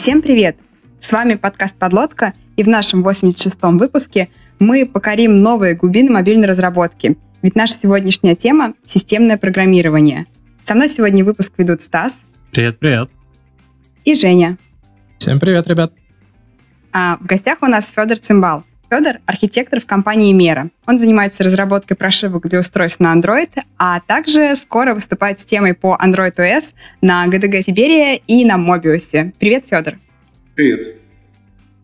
Всем привет! С вами подкаст «Подлодка», и в нашем 86-м выпуске мы покорим новые глубины мобильной разработки. Ведь наша сегодняшняя тема — системное программирование. Со мной сегодня выпуск ведут Стас. Привет-привет. И Женя. Всем привет, ребят. А в гостях у нас Федор Цимбал. Федор – архитектор в компании Мера. Он занимается разработкой прошивок для устройств на Android, а также скоро выступает с темой по Android OS на GDG Сибирия и на Mobius. Привет, Федор. Привет.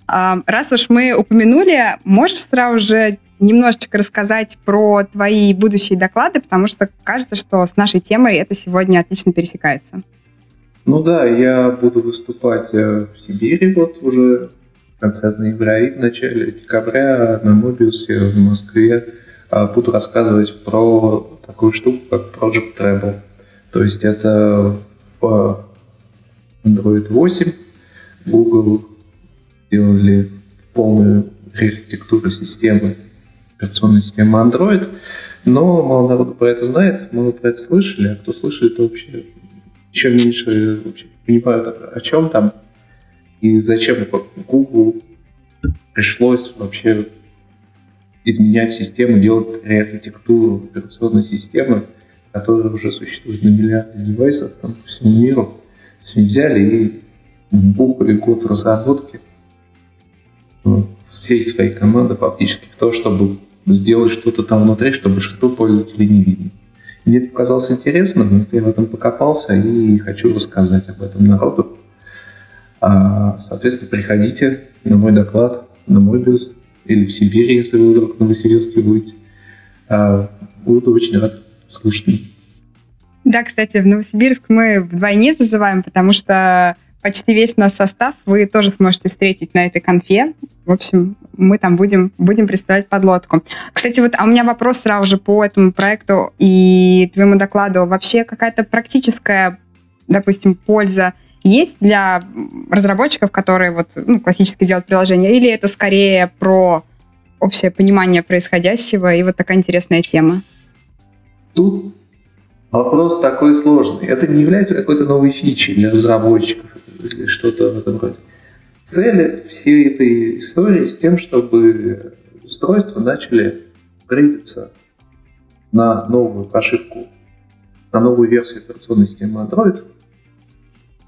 А, раз уж мы упомянули, можешь сразу же немножечко рассказать про твои будущие доклады, потому что кажется, что с нашей темой это сегодня отлично пересекается. Ну да, я буду выступать э, в Сибири вот уже конце ноября и в начале декабря на Мобиусе в Москве а, буду рассказывать про такую штуку, как Project Treble. То есть это в Android 8 Google сделали полную архитектуру системы, операционной системы Android, но мало народу про это знает, мало про это слышали, а кто слышит, то вообще еще меньше вообще понимают, о чем там. И зачем Google пришлось вообще изменять систему, делать реархитектуру операционной системы, которая уже существует на миллиарды девайсов там, по всему миру. Все взяли и бухали год разработки ну, всей своей команды фактически в то, чтобы сделать что-то там внутри, чтобы что пользователей не видно. Мне показалось интересным, я в этом покопался и хочу рассказать об этом народу. А, соответственно, приходите на мой доклад, на мой бюст, или в Сибири, если вы вдруг в Новосибирске будете. А, буду очень рад слушать. Да, кстати, в Новосибирск мы вдвойне зазываем, потому что почти весь наш состав вы тоже сможете встретить на этой конфе. В общем, мы там будем, будем представлять подлодку. Кстати, вот а у меня вопрос сразу же по этому проекту и твоему докладу. Вообще какая-то практическая, допустим, польза есть для разработчиков, которые вот, ну, классически делают приложение, или это скорее про общее понимание происходящего и вот такая интересная тема? Тут вопрос такой сложный. Это не является какой-то новой фичей для разработчиков или что-то в этом роде. Цель всей этой истории с тем, чтобы устройства начали грейдиться на новую прошивку, на новую версию операционной системы Android,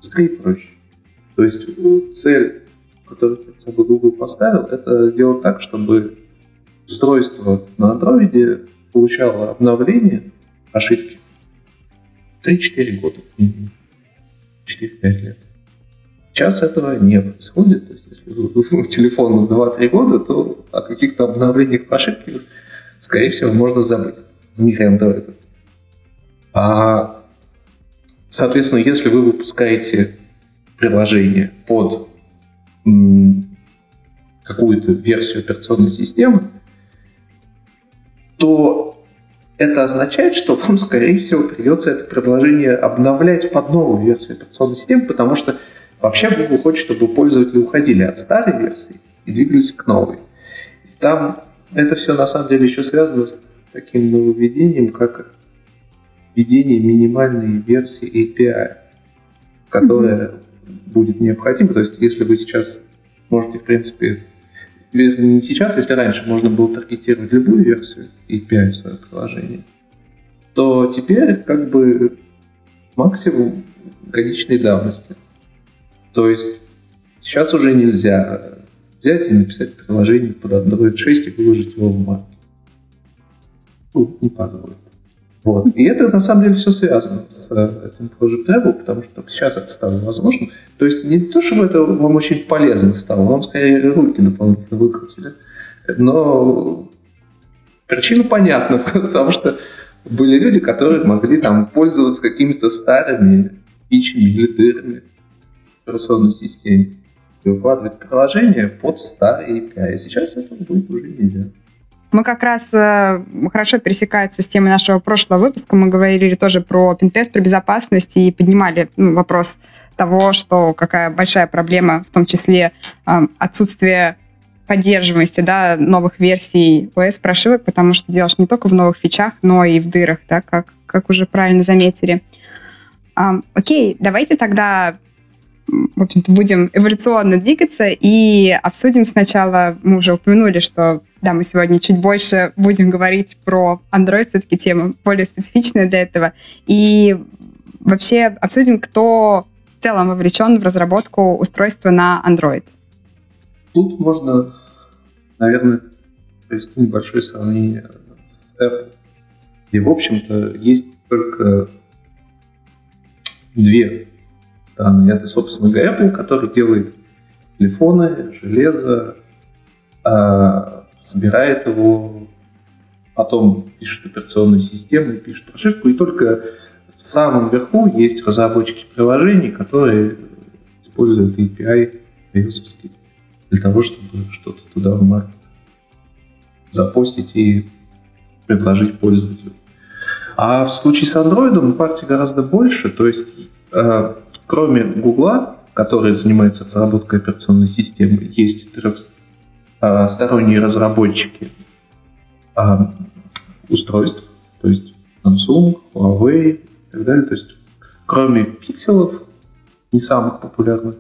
быстрее и проще. То есть цель, которую перед собой Google поставил, это сделать так, чтобы устройство на Android получало обновление ошибки 3-4 года. 4-5 лет. Сейчас этого не происходит. То есть, если у телефона 2-3 года, то о каких-то обновлениях по ошибке, скорее всего, можно забыть в мире Android. А Соответственно, если вы выпускаете приложение под какую-то версию операционной системы, то это означает, что вам, скорее всего, придется это приложение обновлять под новую версию операционной системы, потому что вообще Google хочет, чтобы пользователи уходили от старой версии и двигались к новой. И там это все на самом деле еще связано с таким нововведением, как введение минимальной версии API, которая mm-hmm. будет необходима. То есть, если вы сейчас можете, в принципе, не сейчас, если раньше можно было таргетировать любую версию API в своем приложении, то теперь как бы максимум годичной давности. То есть сейчас уже нельзя взять и написать приложение под Android 6 и выложить его в марке. Ну, не позволит. Вот. И это на самом деле все связано с э, этим Project Travel, потому что только сейчас это стало возможным. То есть не то, чтобы это вам очень полезно стало, вам скорее руки дополнительно выкрутили. Но причина понятна, потому что были люди, которые могли там пользоваться какими-то старыми фичами или дырами операционной системе и выкладывать приложение под старые API. И сейчас этого будет уже нельзя. Мы как раз э, хорошо пересекается с темой нашего прошлого выпуска. Мы говорили тоже про пентест, про безопасность и поднимали ну, вопрос того, что какая большая проблема, в том числе э, отсутствие поддерживаемости да, новых версий OS прошивок, потому что делаешь не только в новых фичах, но и в дырах, да, как, как уже правильно заметили. А, окей, давайте тогда в общем-то, будем эволюционно двигаться и обсудим сначала, мы уже упомянули, что, да, мы сегодня чуть больше будем говорить про Android, все-таки тема более специфичная для этого, и вообще обсудим, кто в целом вовлечен в разработку устройства на Android. Тут можно, наверное, провести небольшое сравнение с Apple. И, в общем-то, есть только две страны. Это, собственно говоря, Apple, который делает телефоны, железо, э, собирает его, потом пишет операционную систему, пишет прошивку, и только в самом верху есть разработчики приложений, которые используют API iOS для того, чтобы что-то туда в маркет запостить и предложить пользователю. А в случае с Android партий гораздо больше, то есть э, Кроме Гугла, который занимается разработкой операционной системы, есть сторонние разработчики а, устройств, то есть Samsung, Huawei и так далее. То есть кроме пикселов, не самых популярных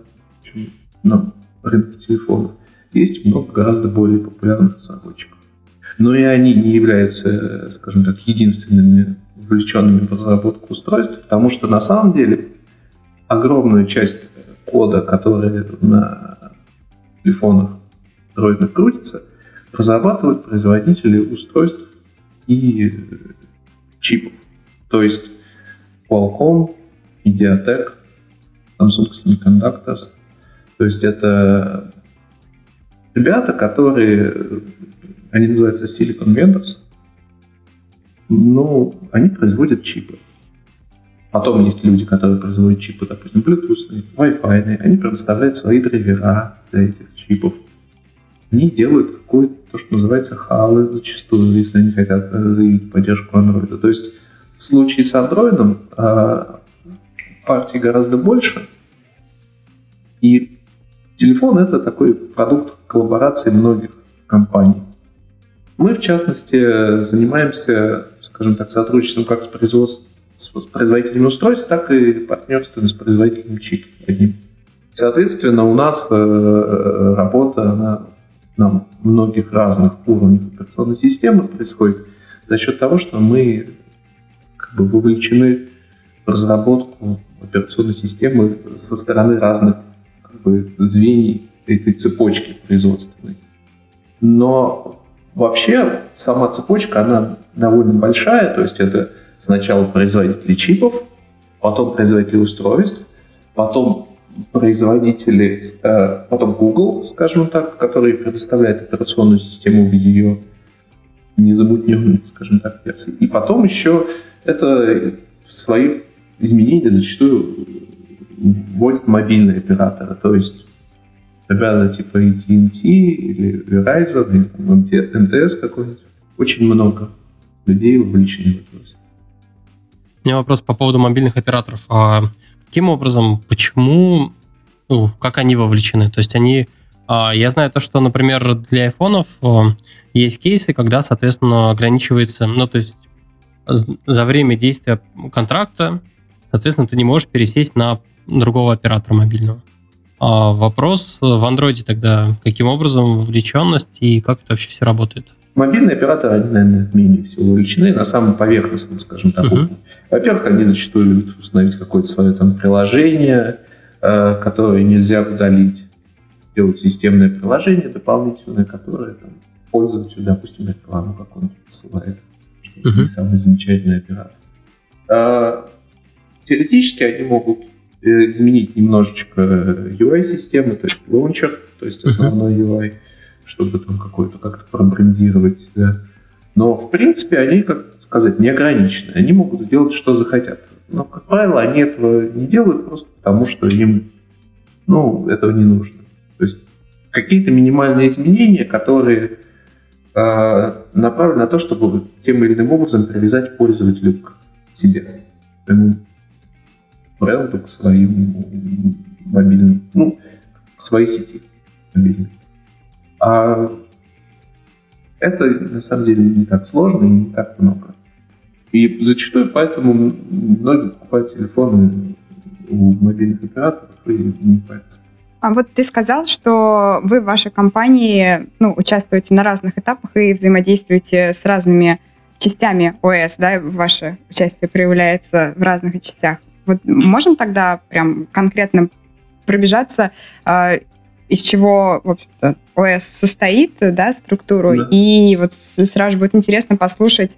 на рынке телефонов, есть много гораздо более популярных разработчиков. Но и они не являются, скажем так, единственными вовлеченными в разработку устройств, потому что на самом деле огромную часть кода, который на телефонах Android крутится, разрабатывают производители устройств и чипов. То есть Qualcomm, Mediatek, Samsung Semiconductors. То есть это ребята, которые, они называются Silicon Vendors, ну, они производят чипы. Потом есть люди, которые производят чипы, допустим, Bluetooth, Wi-Fi, они предоставляют свои драйвера для этих чипов. Они делают какое-то, то, что называется, халы зачастую, если они хотят заявить поддержку Android. То есть в случае с Android а, партий гораздо больше, и телефон это такой продукт коллаборации многих компаний. Мы, в частности, занимаемся, скажем так, сотрудничеством как с производством с производителями устройств, так и партнерством с производителем чипов одним. Соответственно, у нас э, работа на, на многих разных уровнях операционной системы происходит за счет того, что мы как бы, вовлечены в разработку операционной системы со стороны разных как бы, звеньев этой цепочки производственной. Но вообще сама цепочка, она довольно большая, то есть это Сначала производители чипов, потом производители устройств, потом производители, э, потом Google, скажем так, который предоставляет операционную систему в ее незамутненной, скажем так, версии. И потом еще это свои изменения зачастую вводят мобильные операторы, то есть ребята типа AT&T или Verizon, или МТС какой-нибудь. Очень много людей вовлечены в это меня вопрос по поводу мобильных операторов. А каким образом, почему, ну, как они вовлечены? То есть они, а, я знаю то, что, например, для айфонов а, есть кейсы, когда, соответственно, ограничивается, ну, то есть за время действия контракта, соответственно, ты не можешь пересесть на другого оператора мобильного. А вопрос в андроиде тогда, каким образом вовлеченность и как это вообще все работает? Мобильные операторы, они, наверное, менее всего увлечены на самом поверхностном, скажем так, uh-huh. Во-первых, они зачастую любят установить какое-то свое там приложение, э, которое нельзя удалить. Делать системное приложение дополнительное, которое там, пользователю, допустим, рекламу какую-нибудь посылает. Что uh-huh. самый замечательный оператор. А, теоретически они могут э, изменить немножечко UI-системы, то есть лаунчер, то есть основной uh-huh. UI, чтобы там какой-то как-то пробрендировать себя. Но, в принципе, они, как сказать, не ограничены. Они могут делать, что захотят. Но, как правило, они этого не делают просто потому, что им ну, этого не нужно. То есть какие-то минимальные изменения, которые э, направлены на то, чтобы тем или иным образом привязать пользователя к себе, к своему бренду, к своим мобильным, ну, к своей сети мобильной. А это на самом деле не так сложно и не так много. И зачастую поэтому многие покупают телефоны у мобильных операторов и не париться. А вот ты сказал, что вы в вашей компании ну, участвуете на разных этапах и взаимодействуете с разными частями ОС, да, ваше участие проявляется в разных частях. Вот можем тогда прям конкретно пробежаться, э, из чего, в общем-то, ОС состоит, да, структуру, да. и вот сразу будет интересно послушать,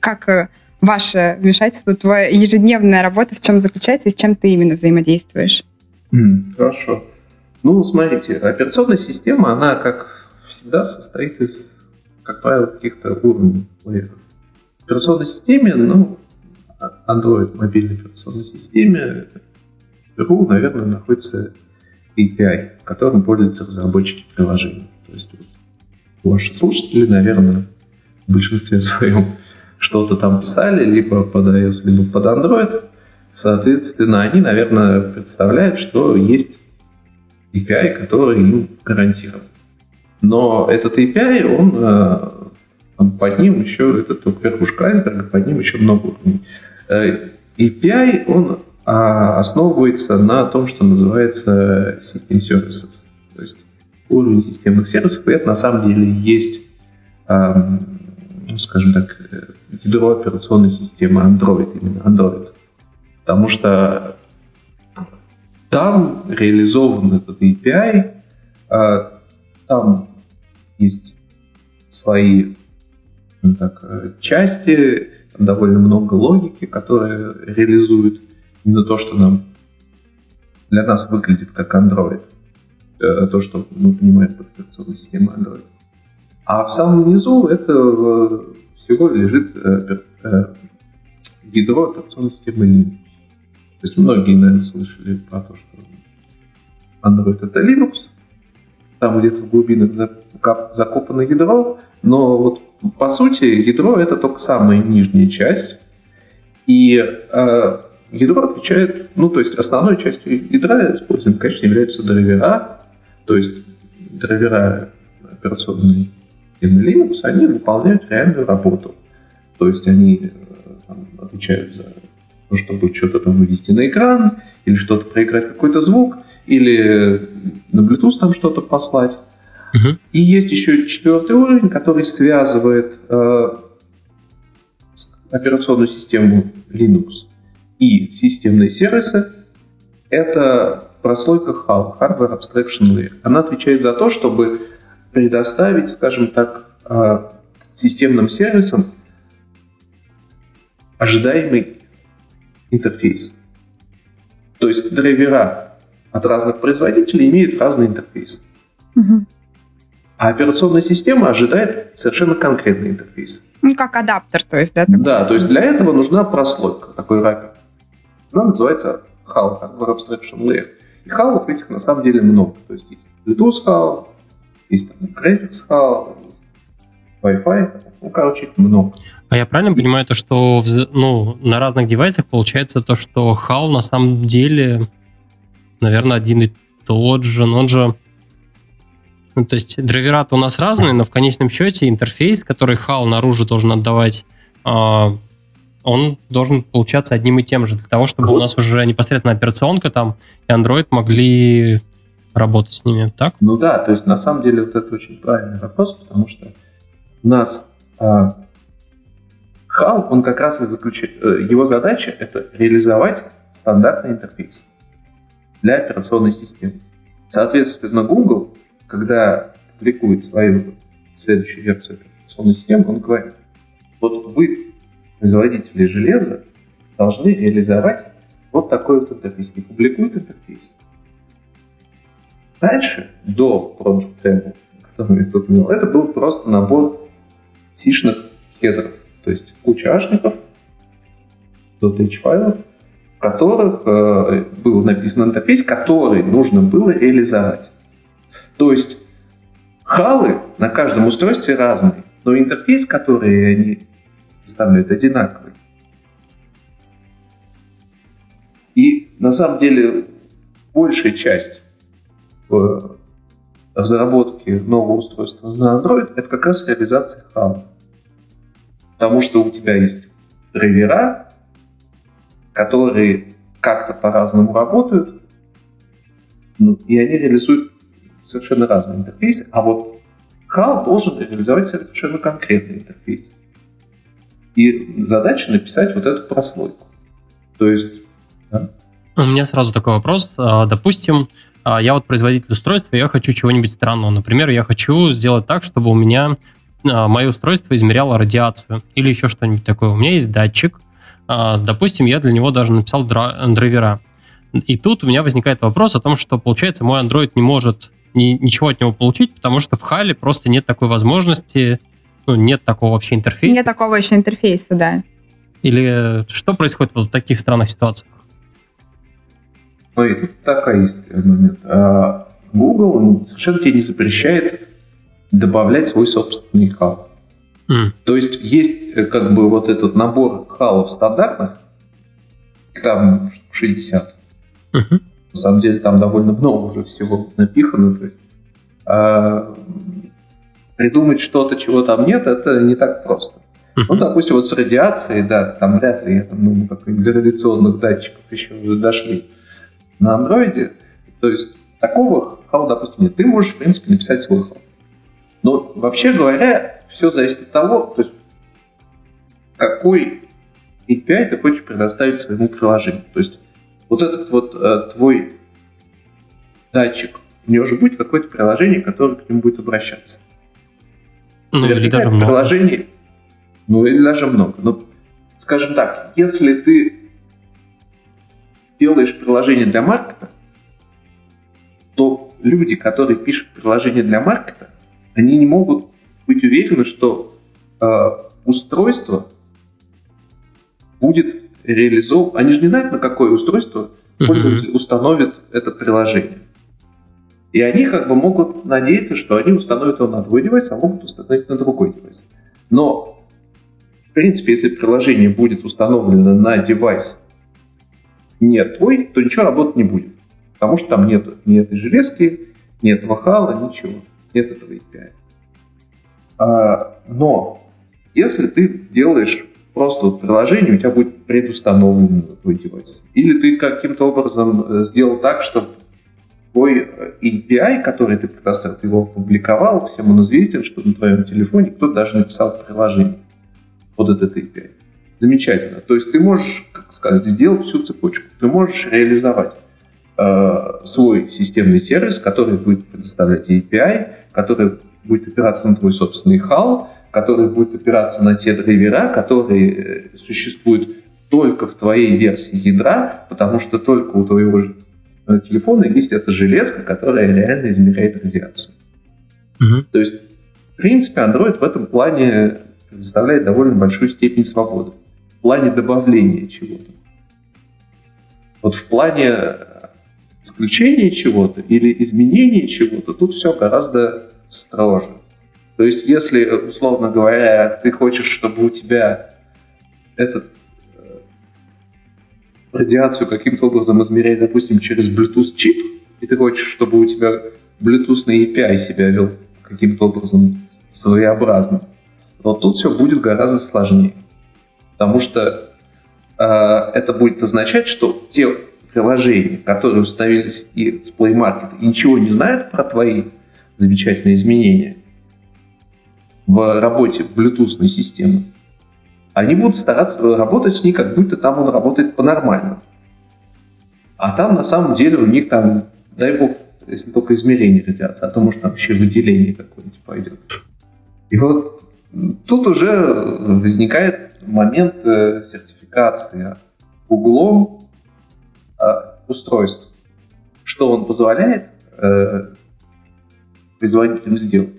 как э, ваше вмешательство, твоя ежедневная работа в чем заключается и с чем ты именно взаимодействуешь? Mm, хорошо. Ну, смотрите, операционная система, она, как всегда, состоит из, как правило, каких-то уровней лейеров. В операционной системе, ну, Android мобильной операционной системе, вверху, наверное, находится API, которым пользуются разработчики приложений. То есть вот, ваши слушатели, наверное, в большинстве своем что-то там писали, либо под iOS, либо под Android. Соответственно, они, наверное, представляют, что есть API, который им гарантирован. Но этот API, он э, под ним еще, это только верхушка айсберга, под ним еще много. Э, API, он а, основывается на том, что называется System Services. То есть уровень системных сервисов, и это на самом деле есть, ну, скажем так, ядро операционной системы Android, именно Android. Потому что там реализован этот API, а, там есть свои так, части, там довольно много логики, которые реализуют именно то, что нам для нас выглядит как Android. Э, то, что мы понимаем под операционной системой Android. А в самом низу это э, всего лежит э, ядро операционной системы Linux. То есть многие, наверное, слышали про то, что Android это Linux, там где-то в глубинах закопано ядро, но вот по сути ядро это только самая нижняя часть, и ядро отвечает, ну то есть основной частью ядра используем, конечно, являются драйвера, то есть драйвера операционной системы Linux, они выполняют реальную работу. То есть они э, там, отвечают за то, чтобы что-то там вывести на экран, или что-то проиграть какой-то звук, или на Bluetooth там что-то послать. Uh-huh. И есть еще четвертый уровень, который связывает э, операционную систему Linux и системные сервисы. Это прослойка HAL, Hardware Abstraction Layer. Она отвечает за то, чтобы предоставить, скажем так, э, системным сервисам ожидаемый интерфейс. То есть драйвера от разных производителей имеют разный интерфейс. Угу. А операционная система ожидает совершенно конкретный интерфейс. Ну, как адаптер, то есть, да? Такой? Да, то есть для этого нужна прослойка, такой раппер. Она называется HAL, Hardware Abstraction Layer. И HAL этих на самом деле много. То есть есть Bluetooth HAL, есть там Graphics HAL, Wi-Fi, ну, короче, их много. А я правильно понимаю то, что ну, на разных девайсах получается то, что HAL на самом деле наверное, один и тот же, но он же... Ну, то есть драйвера у нас разные, но в конечном счете интерфейс, который HAL наружу должен отдавать, а, он должен получаться одним и тем же, для того, чтобы у нас уже непосредственно операционка там и Android могли работать с ними, так? Ну да, то есть на самом деле вот это очень правильный вопрос, потому что у нас а, HAL, он как раз и заключает, э, его задача это реализовать стандартный интерфейс для операционной системы. Соответственно, Google, когда публикует свою следующую версию операционной системы, он говорит, вот вы, производители железа, должны реализовать вот такой вот интерфейс. И публикует интерфейс. Дальше, до Project Demo, который я тут упомянул, это был просто набор сишных хедров. То есть куча ашников, .h файлов, которых э, был написан интерфейс, который нужно было реализовать. То есть халы на каждом устройстве разные, но интерфейс, который они представляют, одинаковый. И на самом деле большая часть в разработке нового устройства на Android это как раз реализация HAL. Потому что у тебя есть драйвера, которые как-то по-разному работают, ну, и они реализуют совершенно разные интерфейсы, а вот HAL должен реализовать совершенно конкретный интерфейс. И задача написать вот эту прослойку. То есть... Да? У меня сразу такой вопрос. А, допустим, а, я вот производитель устройства, я хочу чего-нибудь странного. Например, я хочу сделать так, чтобы у меня а, мое устройство измеряло радиацию или еще что-нибудь такое. У меня есть датчик, допустим, я для него даже написал драйвера. И тут у меня возникает вопрос о том, что, получается, мой Android не может ни, ничего от него получить, потому что в Хале просто нет такой возможности, ну, нет такого вообще интерфейса. Нет такого еще интерфейса, да. Или что происходит вот в таких странных ситуациях? Смотри, тут такая есть момент. А, Google совершенно тебе не запрещает добавлять свой собственный хал. Mm. То есть есть э, как бы вот этот набор халов стандартных, там 60. Uh-huh. На самом деле там довольно много уже всего напихано. То есть, а, придумать что-то, чего там нет, это не так просто. Ну, допустим, вот с радиацией, да, там вряд ли там, как для радиационных датчиков еще уже дошли на андроиде. То есть такого хау, допустим, нет. Ты можешь, в принципе, написать свой хау. Но вообще говоря, все зависит от того, то есть какой API ты хочешь предоставить своему приложению. То есть вот этот вот э, твой датчик, у него же будет какое-то приложение, которое к нему будет обращаться. Ну, или даже много. Приложение, ну, или даже много. Но, скажем так, если ты делаешь приложение для маркета, то люди, которые пишут приложение для маркета, они не могут быть уверены, что э, устройство будет реализован. Они же не знают, на какое устройство пользователь mm-hmm. установит это приложение. И они как бы могут надеяться, что они установят его на твой девайс, а могут установить на другой девайс. Но, в принципе, если приложение будет установлено на девайс не твой, то ничего работать не будет. Потому что там нет ни этой железки, нет вахала, ничего. Нет этого API. А, но если ты делаешь просто вот приложение у тебя будет предустановлено на твой девайс. Или ты каким-то образом э, сделал так, чтобы твой э, API, который ты предоставил, ты его опубликовал, всем он известен, что на твоем телефоне кто-то даже написал приложение под этот API. Замечательно. То есть ты можешь, как сказать, сделать всю цепочку. Ты можешь реализовать э, свой системный сервис, который будет предоставлять API, который будет опираться на твой собственный HAL, который будет опираться на те драйвера, которые э, существуют только в твоей версии ядра, потому что только у твоего э, телефона есть эта железка, которая реально измеряет радиацию. Угу. То есть, в принципе, Android в этом плане предоставляет довольно большую степень свободы. В плане добавления чего-то. Вот в плане исключения чего-то или изменения чего-то тут все гораздо строже. То есть, если, условно говоря, ты хочешь, чтобы у тебя этот э, радиацию каким-то образом измерять, допустим, через Bluetooth чип, и ты хочешь, чтобы у тебя Bluetooth на API себя вел каким-то образом своеобразно, то тут все будет гораздо сложнее. Потому что э, это будет означать, что те приложения, которые установились и с Play Market, и ничего не знают про твои замечательные изменения, в работе Bluetooth системы, они будут стараться работать с ней, как будто там он работает по-нормальному. А там на самом деле у них там, дай бог, если только измерение радиации, а то может там еще выделение какое-нибудь пойдет. И вот тут уже возникает момент э, сертификации углом э, устройств. Что он позволяет э, производителям сделать?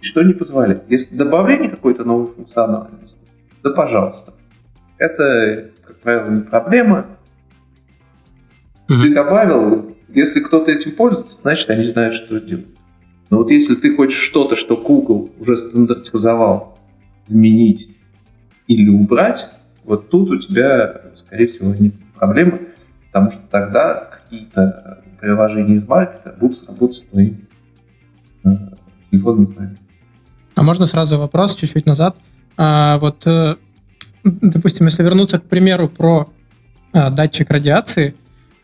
что не позволяет. Если добавление какой-то новой функциональности, да пожалуйста. Это, как правило, не проблема. Mm-hmm. Ты добавил, если кто-то этим пользуется, значит, они знают, что делать. Но вот если ты хочешь что-то, что Google уже стандартизовал, изменить или убрать, вот тут у тебя, скорее всего, возникнут проблемы, потому что тогда какие-то приложения из маркета будут работать с твоим э, неправильно. А можно сразу вопрос чуть-чуть назад? А, вот, э, допустим, если вернуться к примеру про а, датчик радиации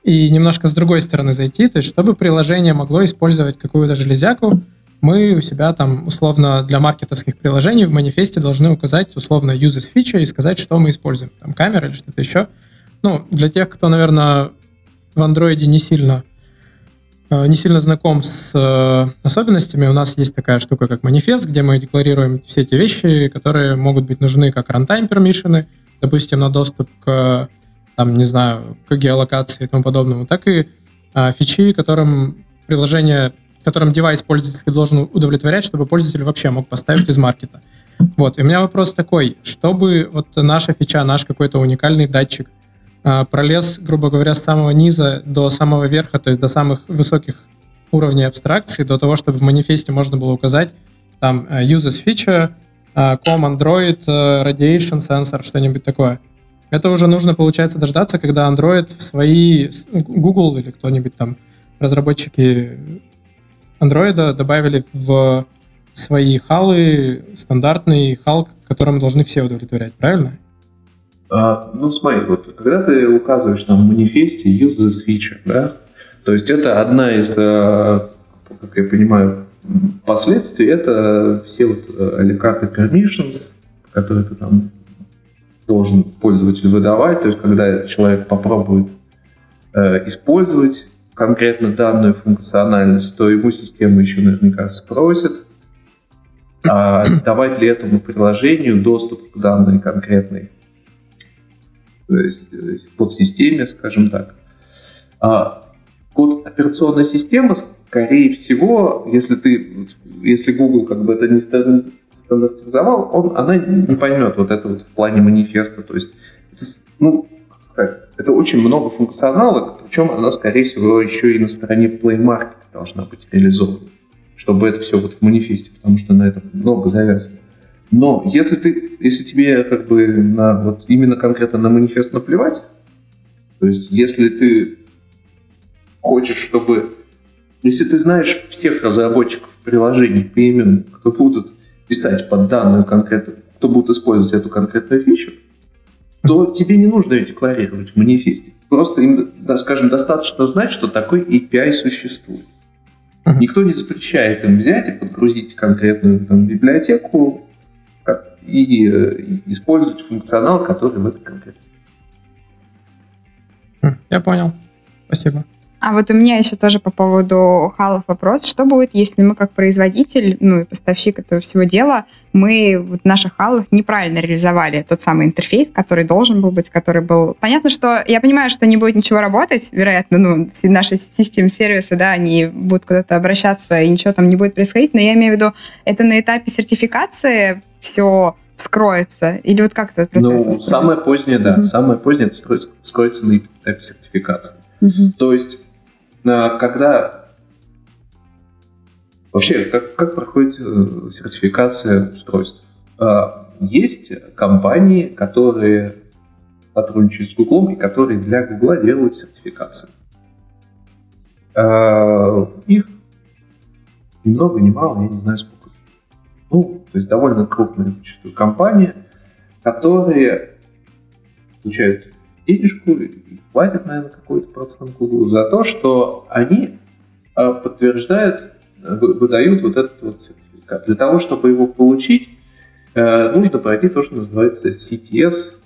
и немножко с другой стороны зайти, то есть чтобы приложение могло использовать какую-то железяку, мы у себя там условно для маркетовских приложений в манифесте должны указать условно uses feature и сказать, что мы используем. Там камера или что-то еще. Ну, для тех, кто, наверное, в андроиде не сильно э, не сильно знаком с э, особенностями, у нас есть такая штука, как манифест, где мы декларируем все эти вещи, которые могут быть нужны как runtime permission, допустим, на доступ к, там, не знаю, к геолокации и тому подобному, так и э, фичи, которым приложение которым девайс пользователь должен удовлетворять, чтобы пользователь вообще мог поставить из маркета. Вот, и у меня вопрос такой, чтобы вот наша фича, наш какой-то уникальный датчик а, пролез, грубо говоря, с самого низа до самого верха, то есть до самых высоких уровней абстракции, до того, чтобы в манифесте можно было указать там э, uses feature, э, com Android, э, radiation sensor, что-нибудь такое. Это уже нужно, получается, дождаться, когда Android в свои, Google или кто-нибудь там, разработчики андроида добавили в свои халы стандартный хал, которым должны все удовлетворять, правильно? А, ну, смотри, вот когда ты указываешь там в манифесте use this feature, да, то есть это одна из, а, как я понимаю, последствий, это все вот аликарты permissions, которые ты там должен пользователь выдавать, то есть когда человек попробует э, использовать конкретно данную функциональность, то ему система еще наверняка спросит, а давать ли этому приложению доступ к данной конкретной подсистеме, скажем так. А код операционной системы, скорее всего, если ты, если Google как бы это не стандартизовал, он, она не поймет вот это вот в плане манифеста. То есть, это, ну, сказать, это очень много функционала, причем она, скорее всего, еще и на стороне Play Market должна быть реализована, чтобы это все вот в манифесте, потому что на этом много завязано. Но если ты, если тебе как бы на, вот именно конкретно на манифест наплевать, то есть если ты хочешь, чтобы... Если ты знаешь всех разработчиков приложений поименно, кто будут писать под данную конкретную, кто будет использовать эту конкретную фичу, то тебе не нужно ее декларировать в манифесте. Просто им, скажем, достаточно знать, что такой API существует. Никто не запрещает им взять и подгрузить конкретную там, библиотеку и э, использовать функционал, который в этой конкретной. Я понял. Спасибо. А вот у меня еще тоже по поводу халов вопрос. Что будет, если мы как производитель, ну и поставщик этого всего дела, мы вот в наших халах неправильно реализовали тот самый интерфейс, который должен был быть, который был... Понятно, что я понимаю, что не будет ничего работать, вероятно, ну, все наши системы сервисы, да, они будут куда-то обращаться, и ничего там не будет происходить, но я имею в виду, это на этапе сертификации все вскроется? Или вот как этот процесс? Ну, устроен? самое позднее, да, mm-hmm. самое позднее это вскроется на этапе сертификации. Mm-hmm. То есть когда вообще как, как проходит э, сертификация устройств? А, есть компании, которые сотрудничают с Google и которые для Google делают сертификацию. А, их ни много, ни мало, я не знаю сколько. То есть довольно крупная зачастую компания, которые получают денежку и платят, наверное, какой-то процент Google за то, что они а, подтверждают, выдают вот этот вот сертификат. Для того, чтобы его получить, э, нужно пройти то, что называется CTS.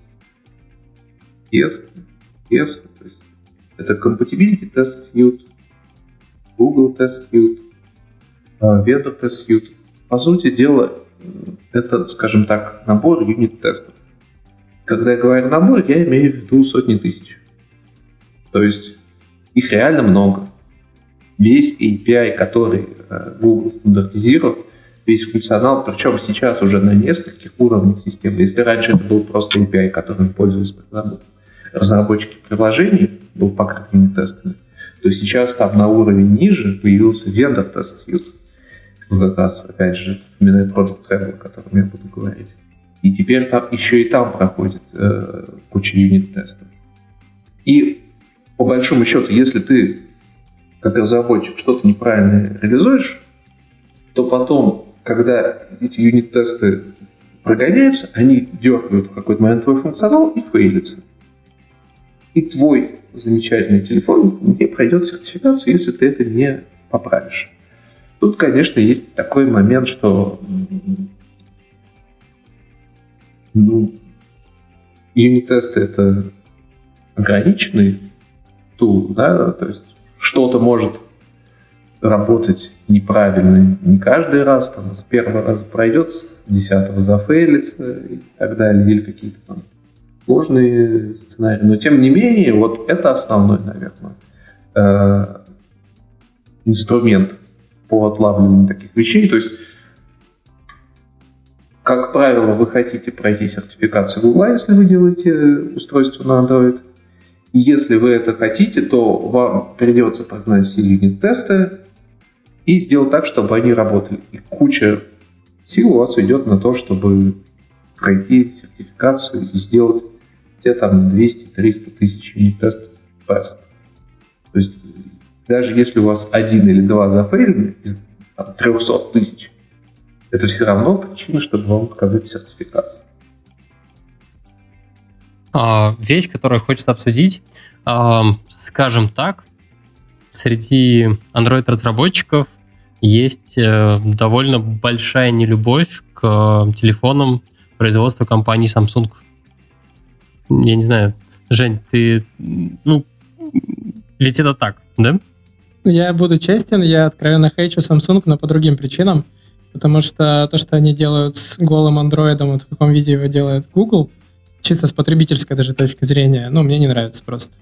TS, TS то есть это Compatibility Test Suite, Google Test Suite, Vendor Test Suite. По сути дела, это, скажем так, набор юнит-тестов. Когда я говорю набор, я имею в виду сотни тысяч. То есть их реально много. Весь API, который э, Google стандартизировал, весь функционал, причем сейчас уже на нескольких уровнях системы. Если раньше это был просто API, которым пользовались разработчики приложений, был покрыт тестами, то сейчас там на уровень ниже появился suite. Как раз, опять же, именно Project Travel, о котором я буду говорить. И теперь там еще и там проходит э, куча юнит-тестов. И по большому счету, если ты как разработчик что-то неправильно реализуешь, то потом, когда эти юнит-тесты прогоняются, они дергают в какой-то момент твой функционал и фейлится. и твой замечательный телефон не пройдет сертификацию, если ты это не поправишь. Тут, конечно, есть такой момент, что ну, юнит-тесты это ограниченный тул, да, то есть что-то может работать неправильно не каждый раз, там, с первого раза пройдет, с десятого зафейлится и так далее, или какие-то там сложные сценарии. Но тем не менее, вот это основной, наверное, э, инструмент по отлавливанию таких вещей. То есть, как правило, вы хотите пройти сертификацию Google, если вы делаете устройство на Android. Если вы это хотите, то вам придется прогнать все юнит-тесты и сделать так, чтобы они работали. И куча сил у вас уйдет на то, чтобы пройти сертификацию и сделать те там 200-300 тысяч юнит-тестов даже если у вас один или два зафейлены из там, 300 тысяч, это все равно причина, чтобы вам отказать сертификацию. А, вещь, которую хочется обсудить, а, скажем так, среди Android-разработчиков есть э, довольно большая нелюбовь к э, телефонам производства компании Samsung. Я не знаю, Жень, ты... Ну, ведь это так, да? Я буду честен, я откровенно хейчу Samsung, но по другим причинам. Потому что то, что они делают с голым андроидом, вот в каком виде его делает Google, чисто с потребительской даже точки зрения, ну, мне не нравится просто.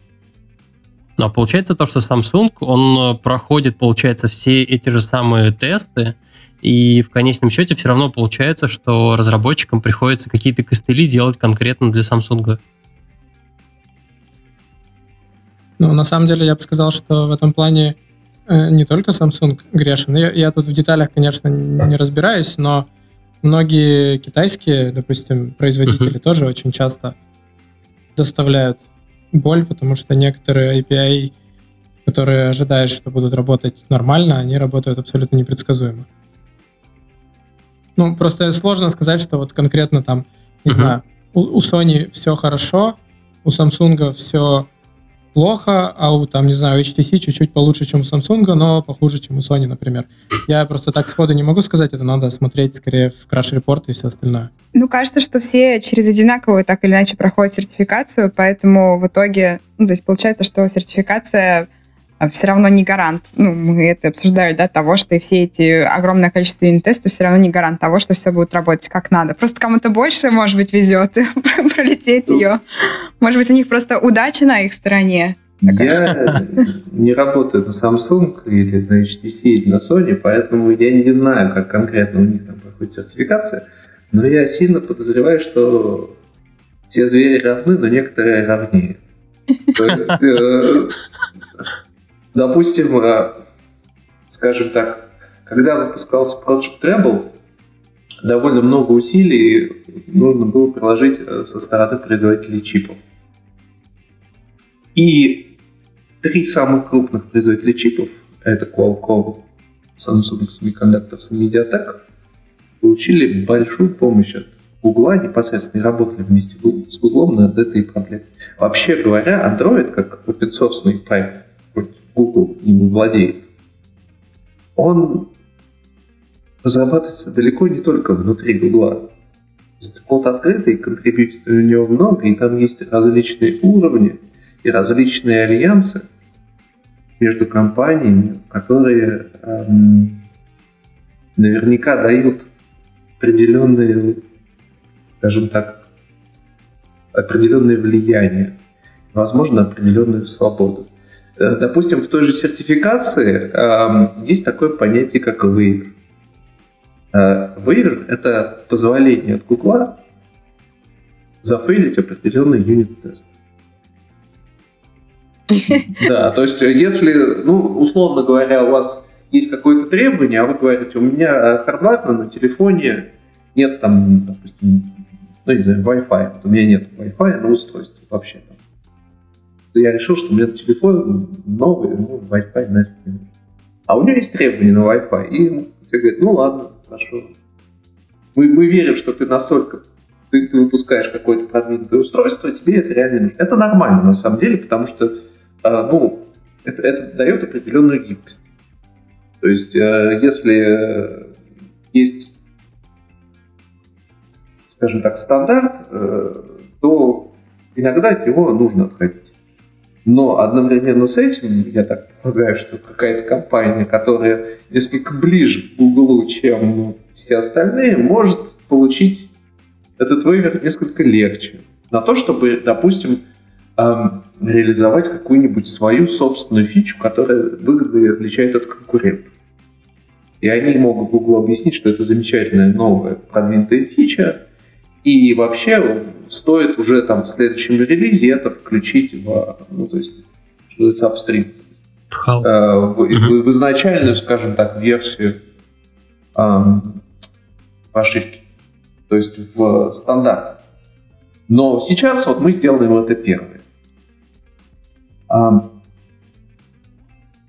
Но получается то, что Samsung, он э, проходит, получается, все эти же самые тесты, и в конечном счете все равно получается, что разработчикам приходится какие-то костыли делать конкретно для Samsung. Ну, на самом деле, я бы сказал, что в этом плане не только Samsung грешен. Я, я тут в деталях, конечно, не разбираюсь, но многие китайские, допустим, производители uh-huh. тоже очень часто доставляют боль, потому что некоторые API, которые ожидаешь, что будут работать нормально, они работают абсолютно непредсказуемо. Ну, просто сложно сказать, что вот конкретно там, не uh-huh. знаю, у, у Sony все хорошо, у Samsung все плохо, а у, там, не знаю, HTC чуть-чуть получше, чем у Samsung, но похуже, чем у Sony, например. Я просто так сходу не могу сказать, это надо смотреть скорее в краш-репорт и все остальное. Ну, кажется, что все через одинаковую так или иначе проходят сертификацию, поэтому в итоге, ну, то есть получается, что сертификация все равно не гарант. Ну, мы это обсуждали, да, того, что все эти огромное количество юнит-тестов все равно не гарант того, что все будет работать как надо. Просто кому-то больше, может быть, везет пролететь ее. Может быть, у них просто удача на их стороне. Я не работаю на Samsung или на HTC или на Sony, поэтому я не знаю, как конкретно у них там проходит сертификация, но я сильно подозреваю, что все звери равны, но некоторые равнее. То есть э, Допустим, э, скажем так, когда выпускался Project Treble, довольно много усилий нужно было приложить э, со стороны производителей чипов. И три самых крупных производителя чипов, это Qualcomm, Samsung Semiconductors и MediaTek, получили большую помощь от Google, непосредственно работали вместе с Google над этой проблемой. Вообще говоря, Android как open source проект Google им владеет, он разрабатывается далеко не только внутри Google. Код открытый, контрибьютов у него много, и там есть различные уровни и различные альянсы между компаниями, которые эм, наверняка дают определенные, скажем так, определенное влияние, возможно, определенную свободу. Э, допустим, в той же сертификации э, есть такое понятие, как waiver. Э, waiver – это позволение от Гугла зафейлить определенный юнит-тест. Да, то есть если, ну, условно говоря, у вас есть какое-то требование, а вы говорите, у меня хардварно на телефоне нет там, допустим, ну, не знаю, Wi-Fi. Вот у меня нет Wi-Fi на устройстве вообще я решил, что у меня телефон новый, ну, Wi-Fi нафиг не А у него есть требования на Wi-Fi. И тебе говорят, ну ладно, хорошо. Мы, мы верим, что ты настолько ты, ты выпускаешь какое-то продвинутое устройство, тебе это реально нужно. Это нормально на самом деле, потому что ну, это, это дает определенную гибкость. То есть, если есть, скажем так, стандарт, то иногда от него нужно отходить. Но одновременно с этим, я так полагаю, что какая-то компания, которая несколько ближе к Google, чем все остальные, может получить этот вывер несколько легче. На то, чтобы, допустим, эм, реализовать какую-нибудь свою собственную фичу, которая выгодно отличает от конкурентов. И они могут Google объяснить, что это замечательная новая продвинутая фича, и вообще стоит уже там в следующем релизе это включить в, ну, то есть, что апстрим. Э, в, uh-huh. в изначальную, скажем так, версию э, прошивки. То есть в стандарт. Но сейчас вот мы сделаем это первое.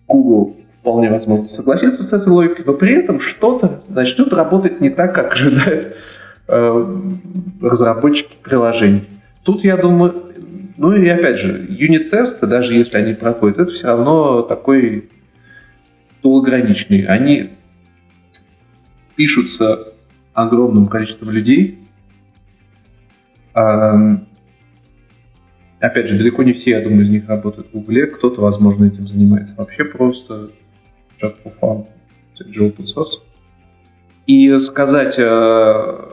Google вполне возможно согласится с этой логикой, но при этом что-то начнет работать не так, как ожидает разработчики приложений. Тут, я думаю, ну и опять же, юнит-тесты, даже если они проходят, это все равно такой ограниченный. Они пишутся огромным количеством людей. Опять же, далеко не все, я думаю, из них работают в Google. Кто-то, возможно, этим занимается вообще просто just for fun. Это open source. И сказать, э,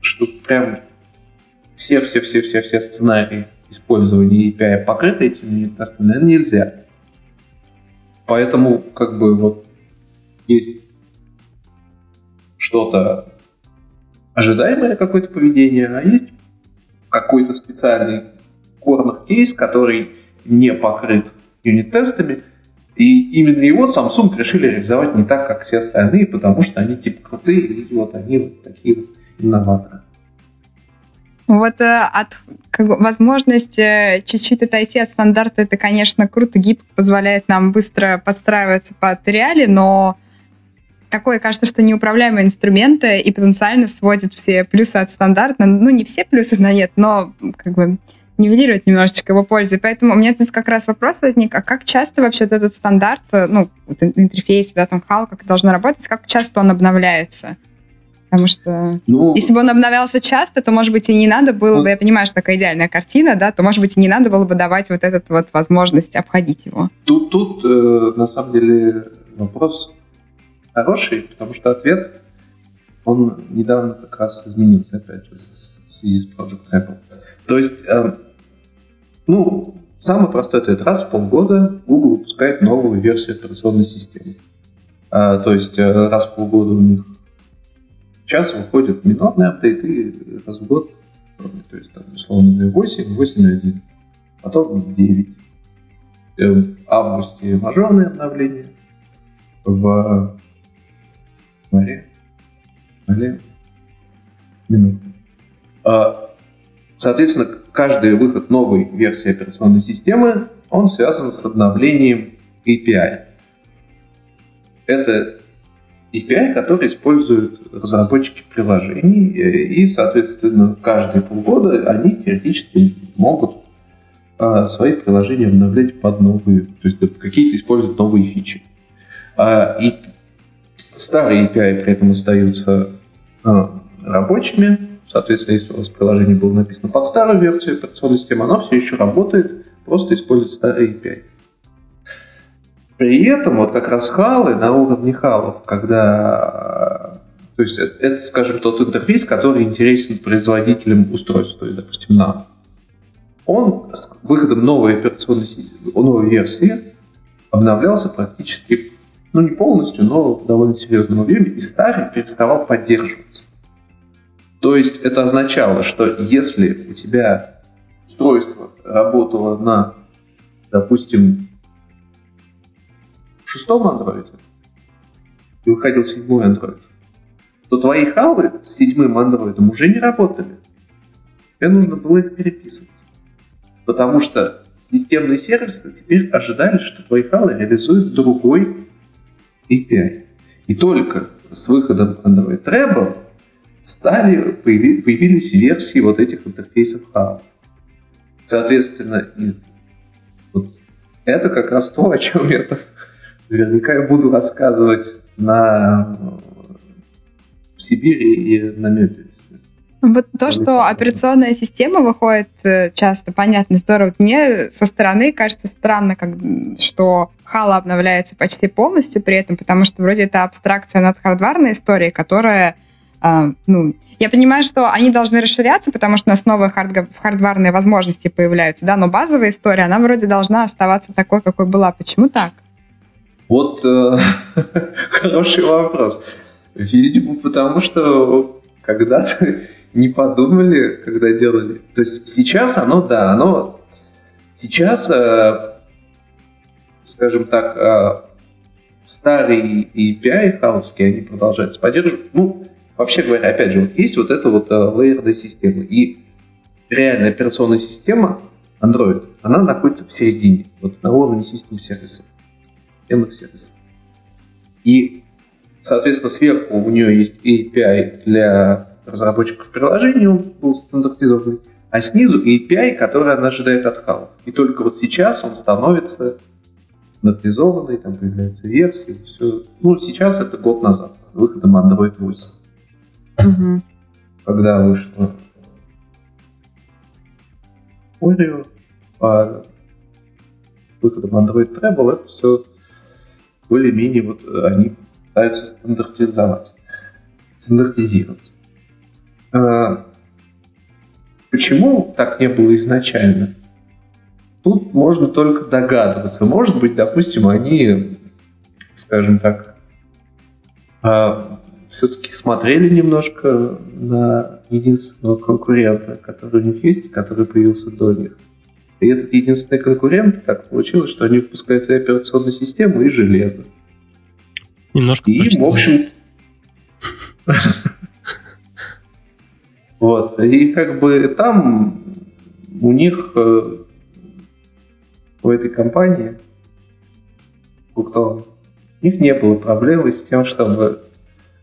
что прям все-все-все-все-все сценарии использования API покрыты этими тестами, наверное, нельзя. Поэтому, как бы, вот есть что-то ожидаемое какое-то поведение, а есть какой-то специальный корнер кейс, который не покрыт юнит-тестами, и именно его Samsung решили реализовать не так, как все остальные, потому что они типа крутые, и вот они вот такие вот инноваторы. Вот э, от как возможности чуть-чуть отойти от стандарта, это, конечно, круто, гибко позволяет нам быстро подстраиваться под реалии, но такое кажется, что неуправляемые инструменты и потенциально сводит все плюсы от стандарта. Ну, не все плюсы на нет, но как бы нивелирует немножечко его пользу. И поэтому у меня тут как раз вопрос возник, а как часто вообще вот этот стандарт, э, ну, интерфейс, да, там, HAL, как должно работать, как часто он обновляется? Потому что ну, если бы он обновлялся часто, то, может быть, и не надо было ну, бы, я понимаю, что такая идеальная картина, да, то, может быть, и не надо было бы давать вот эту вот возможность обходить его. Тут, тут э, на самом деле, вопрос хороший, потому что ответ, он недавно как раз изменился, опять же, в связи с Project Apple. То есть, э, ну, самый простой ответ. Раз в полгода Google выпускает новую версию операционной системы. А, то есть, э, раз в полгода у них Сейчас выходит минорный апдейт и раз в год, то есть там, условно 8, 8.1, потом 9. Э, в августе мажорное обновление, в январе, январе минутное. А, соответственно, каждый выход новой версии операционной системы, он связан с обновлением API. Это API, который используют разработчики приложений, и, соответственно, каждые полгода они теоретически могут а, свои приложения обновлять под новые, то есть какие-то используют новые фичи. А, и старые API при этом остаются а, рабочими, соответственно, если у вас приложение было написано под старую версию операционной системы, оно все еще работает, просто использует старые API. При этом вот как раз халы на уровне халов, когда то есть это, это, скажем, тот интерфейс, который интересен производителям устройств, то есть, допустим, нам. Он с выходом новой операционной системы, новой версии обновлялся практически, ну не полностью, но в довольно серьезном объеме, и старый переставал поддерживаться. То есть это означало, что если у тебя устройство работало на, допустим, шестом андроиде и выходил седьмой андроид, то твои халы с седьмым андроидом уже не работали. Тебе нужно было их переписывать. Потому что системные сервисы теперь ожидали, что твои халы реализуют другой API. И только с выходом Android Rebel стали, появились версии вот этих интерфейсов HAL. Соответственно, из, вот это как раз то, о чем я наверняка я буду рассказывать на в Сибири и на Мебеле. Вот то, что операционная система выходит э, часто, понятно, здорово. Мне со стороны кажется странно, как, что Хала обновляется почти полностью при этом, потому что вроде это абстракция над хардварной историей, которая, э, ну, я понимаю, что они должны расширяться, потому что у нас новые хард хардварные возможности появляются, да, но базовая история, она вроде должна оставаться такой, какой была. Почему так? Вот э, хороший вопрос. Видимо, потому что когда-то не подумали, когда делали. То есть сейчас оно, да, оно сейчас, э, скажем так, э, старые API хаусские, они продолжаются поддерживать. Ну, вообще говоря, опять же, вот есть вот эта вот лейерная система. И реальная операционная система Android, она находится в середине, вот на уровне систем сервисов, системных сервисов. И, соответственно, сверху у нее есть API для разработчиков приложения, он был стандартизованный, а снизу API, который она ожидает от HAL. И только вот сейчас он становится стандартизованный, там появляются версии, все. Ну, сейчас это год назад, с выходом Android 8. Угу. Когда вышло Oreo, а выходом Android Treble, это все более-менее вот они пытаются стандартизовать, стандартизировать. А, почему так не было изначально? Тут можно только догадываться. Может быть, допустим, они, скажем так, а, все-таки смотрели немножко на единственного конкурента, который у них есть, который появился до них. И этот единственный конкурент, так получилось, что они выпускают и операционную систему, и железо. Немножко И, в общем... Вот. И как бы там у них, э, у этой компании, у кто, у них не было проблемы с тем, чтобы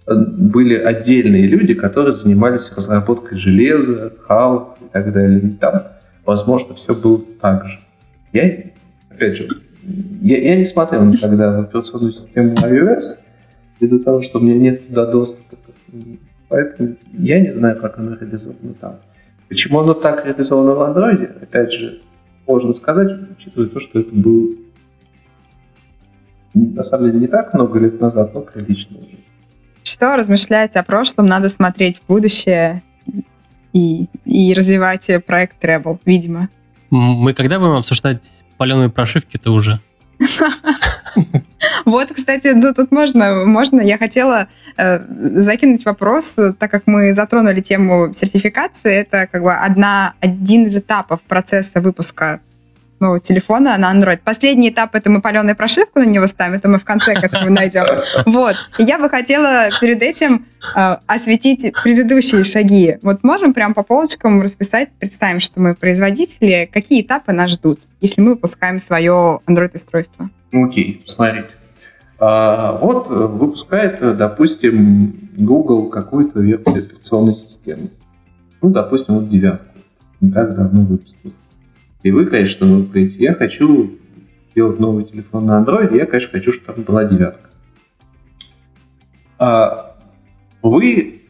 были отдельные люди, которые занимались разработкой железа, хал и так далее. И там, возможно, все было так же. Я, опять же, я, я не смотрел никогда на операционную систему iOS, ввиду того, что у меня нет туда доступа. Поэтому я не знаю, как оно реализовано там. Почему оно так реализовано в андроиде, опять же, можно сказать, учитывая то, что это было на самом деле не так много лет назад, но прилично уже. Что размышлять о прошлом, надо смотреть в будущее и, и развивать проект Treble, видимо. Мы когда будем обсуждать паленые прошивки-то уже? Вот, кстати, ну, тут можно, можно. Я хотела э, закинуть вопрос, так как мы затронули тему сертификации, это как бы одна, один из этапов процесса выпуска нового телефона на Android. Последний этап это мы паленую прошивку на него ставим, это мы в конце к этому найдем. Вот. И я бы хотела перед этим э, осветить предыдущие шаги. Вот можем прям по полочкам расписать, представим, что мы производители, какие этапы нас ждут, если мы выпускаем свое Android-устройство. Окей, okay, смотрите. А, вот выпускает, допустим, Google какую-то версию операционной системы. Ну, допустим, вот девятку. Не так давно выпустил. И вы, конечно, вы я хочу сделать новый телефон на Android, я, конечно, хочу, чтобы там была девятка. А вы,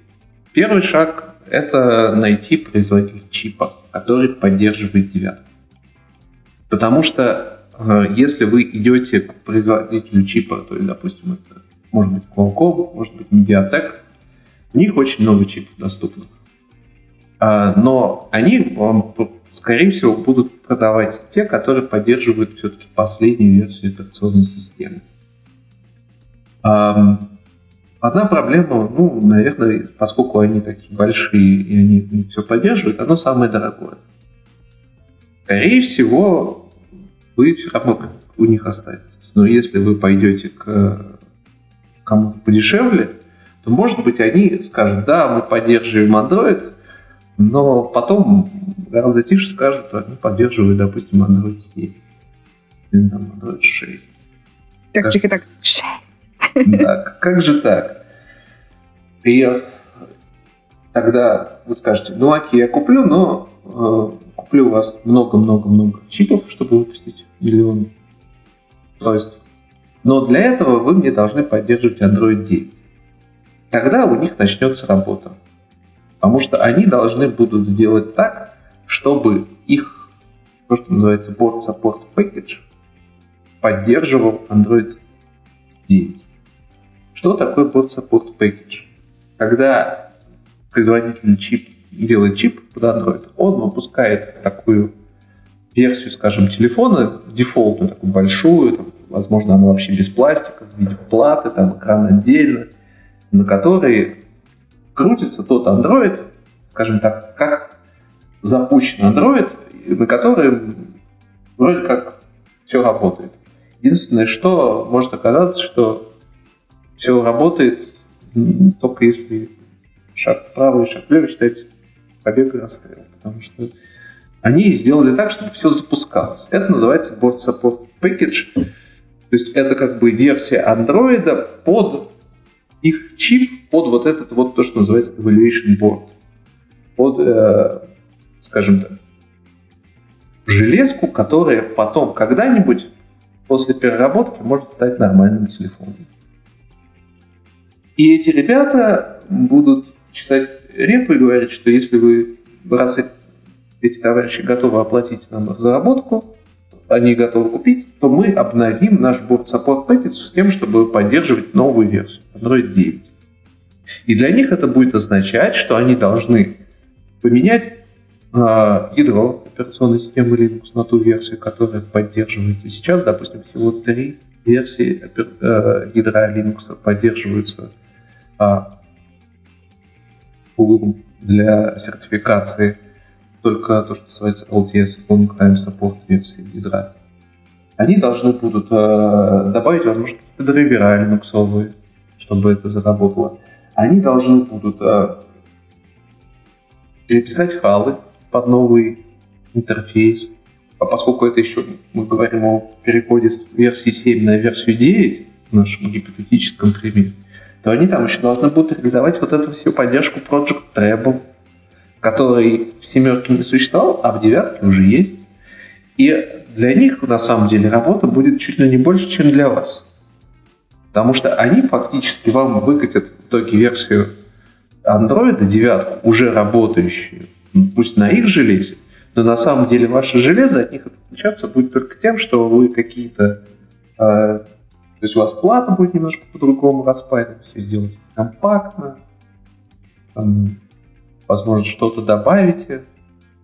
первый шаг – это найти производителя чипа, который поддерживает девятку. Потому что Э, если вы идете к производителю чипа, то есть, допустим, это может быть Qualcomm, может быть Mediatek, у них очень много чипов доступных. А, но они вам, скорее всего, будут продавать те, которые поддерживают все-таки последнюю версию операционной системы. Одна проблема, ну, наверное, поскольку они такие большие и они все поддерживают, оно самое дорогое. Скорее всего, вы все равно у них останетесь. Но если вы пойдете к кому-то подешевле, то, может быть, они скажут, да, мы поддерживаем Android, но потом гораздо тише скажут, они поддерживают, допустим, Android 7 или там, Android 6. Так, тихо, так, 6. Да, как же так? И тогда вы скажете, ну окей, я куплю, но э, куплю у вас много-много-много чипов, чтобы выпустить миллион устройств. Но для этого вы мне должны поддерживать Android 9. Тогда у них начнется работа. Потому что они должны будут сделать так, чтобы их, то, что называется Board Support Package, поддерживал Android 9. Что такое Board Support Package? Когда производитель чип делает чип под Android, он выпускает такую версию, скажем, телефона, дефолтную, такую большую, там, возможно, она вообще без пластика, в виде платы, там экран отдельно, на которой крутится тот Android, скажем так, как запущен Android, на котором вроде как все работает. Единственное, что может оказаться, что все работает только если шаг вправо и шаг влево считать побег и расстрел. Потому что они сделали так, чтобы все запускалось. Это называется Board Support Package. То есть это как бы версия андроида под их чип, под вот этот вот то, что называется Evaluation Board. Под, э, скажем так, железку, которая потом когда-нибудь после переработки может стать нормальным телефоном. И эти ребята будут чесать репу и говорить, что если вы, раз эти товарищи готовы оплатить нам разработку, они готовы купить, то мы обновим наш Board Support Package с тем, чтобы поддерживать новую версию, Android 9. И для них это будет означать, что они должны поменять э, ядро операционной системы Linux на ту версию, которая поддерживается сейчас. Допустим, всего три версии э, ядра Linux поддерживаются э, для сертификации только то, что называется LTS, Long Time Support версии ядра. Они должны будут э, добавить, возможно, какие-то драйвера линуксовые, чтобы это заработало. Они должны будут э, переписать халы под новый интерфейс. А поскольку это еще, мы говорим о переходе с версии 7 на версию 9 в нашем гипотетическом примере, то они там еще должны будут реализовать вот эту всю поддержку Project Treble, который в семерке не существовал, а в девятке уже есть. И для них, на самом деле, работа будет чуть ли не больше, чем для вас. Потому что они фактически вам выкатят в итоге версию Android 9, уже работающую, пусть на их железе, но на самом деле ваше железо от них отличаться будет только тем, что вы какие-то... Э, то есть у вас плата будет немножко по-другому распаяна, все сделать компактно, возможно, что-то добавите.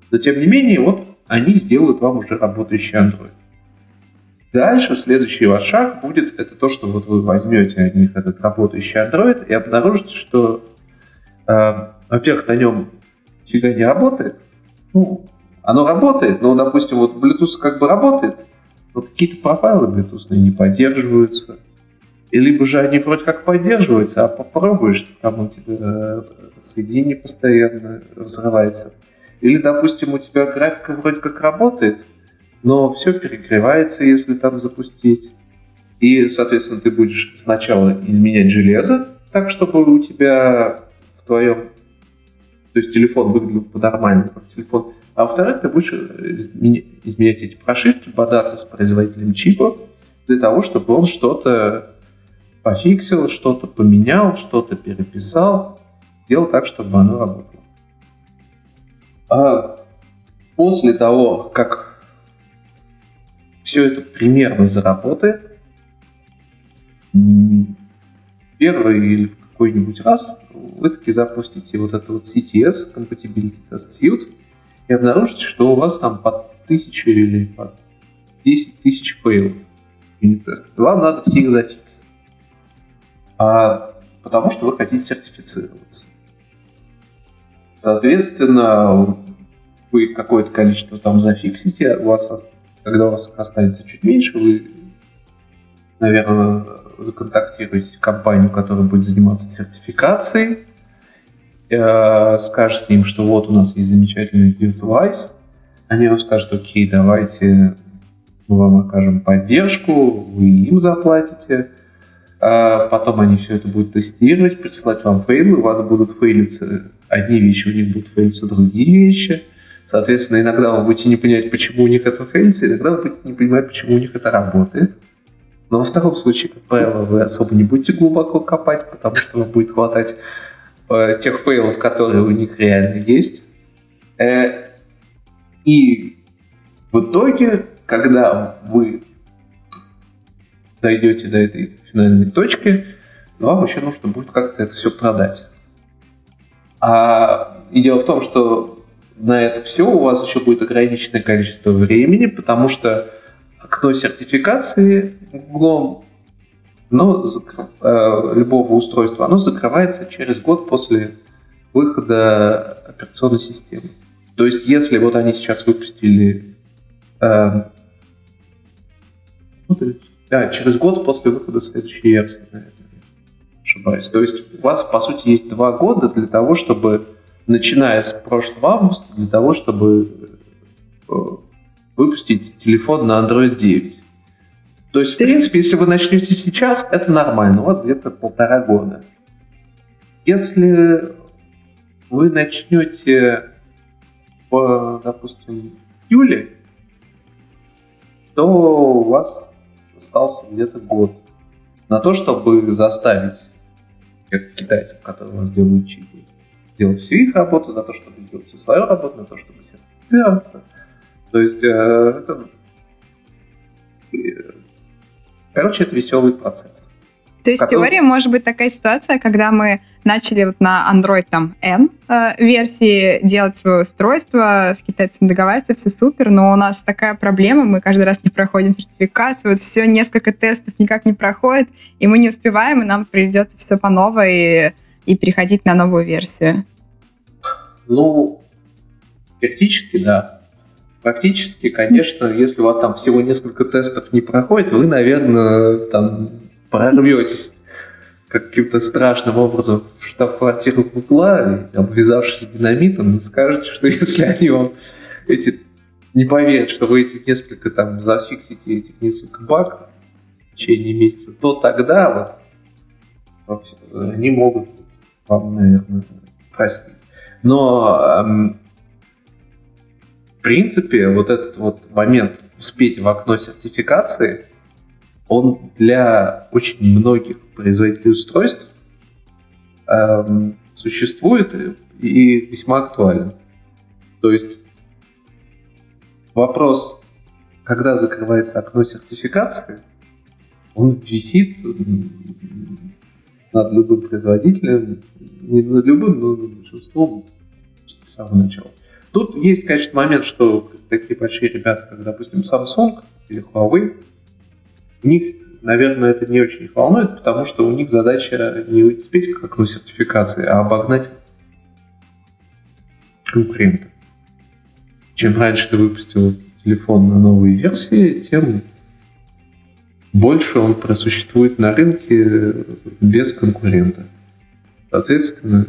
Но тем не менее, вот они сделают вам уже работающий Android. Дальше следующий ваш шаг будет это то, что вот вы возьмете от них этот работающий Android и обнаружите, что, э, во-первых, на нем фига не работает. Ну, оно работает, но, допустим, вот Bluetooth как бы работает, но какие-то профайлы Bluetooth не поддерживаются. И либо же они вроде как поддерживаются, а попробуешь, там у тебя э, соединение постоянно разрывается. Или, допустим, у тебя графика вроде как работает, но все перегревается, если там запустить. И, соответственно, ты будешь сначала изменять железо, так, чтобы у тебя в твоем... То есть телефон выглядел по-нормальному, как телефон. А во-вторых, ты будешь изменять эти прошивки, бодаться с производителем чипа для того, чтобы он что-то пофиксил, что-то поменял, что-то переписал, сделал так, чтобы оно работало. А после того, как все это примерно заработает, первый или какой-нибудь раз вы таки запустите вот это вот CTS, Compatibility Test Suite, и обнаружите, что у вас там по тысячу или по 10 тысяч фейлов юнит-тест. Вам надо все их зафиксить а потому что вы хотите сертифицироваться. Соответственно, вы какое-то количество там зафиксите, у вас, когда у вас останется чуть меньше, вы, наверное, законтактируете компанию, которая будет заниматься сертификацией, э, скажете им, что вот у нас есть замечательный девайс, они вам скажут, окей, давайте мы вам окажем поддержку, вы им заплатите, потом они все это будут тестировать, присылать вам фейлы, у вас будут фейлиться одни вещи у них будут фейлиться, другие вещи. Соответственно, иногда вы будете не понимать, почему у них это фейлится, иногда вы будете не понимать, почему у них это работает. Но во втором случае, как правило, вы особо не будете глубоко копать, потому что вам будет хватать э, тех фейлов, которые у них реально есть. Э, и в итоге, когда вы дойдете до этой финальной точки, вам еще нужно будет как-то это все продать. А, и дело в том, что на это все у вас еще будет ограниченное количество времени, потому что окно сертификации углом но э, любого устройства, оно закрывается через год после выхода операционной системы. То есть, если вот они сейчас выпустили э, да, через год после выхода следующей версии, наверное, ошибаюсь. То есть у вас, по сути, есть два года для того, чтобы, начиная с прошлого августа, для того, чтобы э, выпустить телефон на Android 9. То есть, в принципе, если вы начнете сейчас, это нормально, у вас где-то полтора года. Если вы начнете в, допустим, июле, то у вас остался где-то год на то, чтобы заставить как китайцев, которые у вас делают чипы, делать всю их работу, за то, чтобы сделать всю свою работу, на то, чтобы сертифицироваться. То есть э, это... Э, короче, это веселый процесс. То есть который... теория может быть такая ситуация, когда мы начали вот на Android там N э, версии делать свое устройство, с китайцами договариваться, все супер, но у нас такая проблема, мы каждый раз не проходим сертификацию, вот все, несколько тестов никак не проходит, и мы не успеваем, и нам придется все по новой и, переходить на новую версию. Ну, теоретически, да. Практически, конечно, если у вас там всего несколько тестов не проходит, вы, наверное, там прорветесь каким-то страшным образом в штаб-квартиру Гугла, обвязавшись динамитом, скажете, что если они вам эти не поверят, что вы эти несколько там зафиксите этих несколько баг в течение месяца, то тогда вот они могут вам, наверное, простить. Но эм, в принципе вот этот вот момент успеть в окно сертификации – он для очень многих производителей устройств эм, существует и весьма актуален. То есть вопрос, когда закрывается окно сертификации, он висит над любым производителем, не над любым, но над большинством с самого начала. Тут есть, конечно, момент, что такие большие ребята, как, допустим, Samsung или Huawei, них, наверное, это не очень волнует, потому что у них задача не успеть к окну сертификации, а обогнать конкурента. Чем раньше ты выпустил телефон на новые версии, тем больше он просуществует на рынке без конкурента. Соответственно,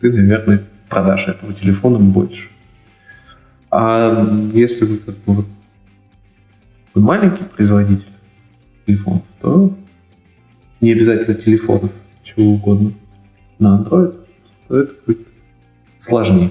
ты, наверное, продашь этого телефона больше. А если вы как бы маленький производитель, телефонов, то не обязательно телефонов, чего угодно, на Android, то это будет сложнее.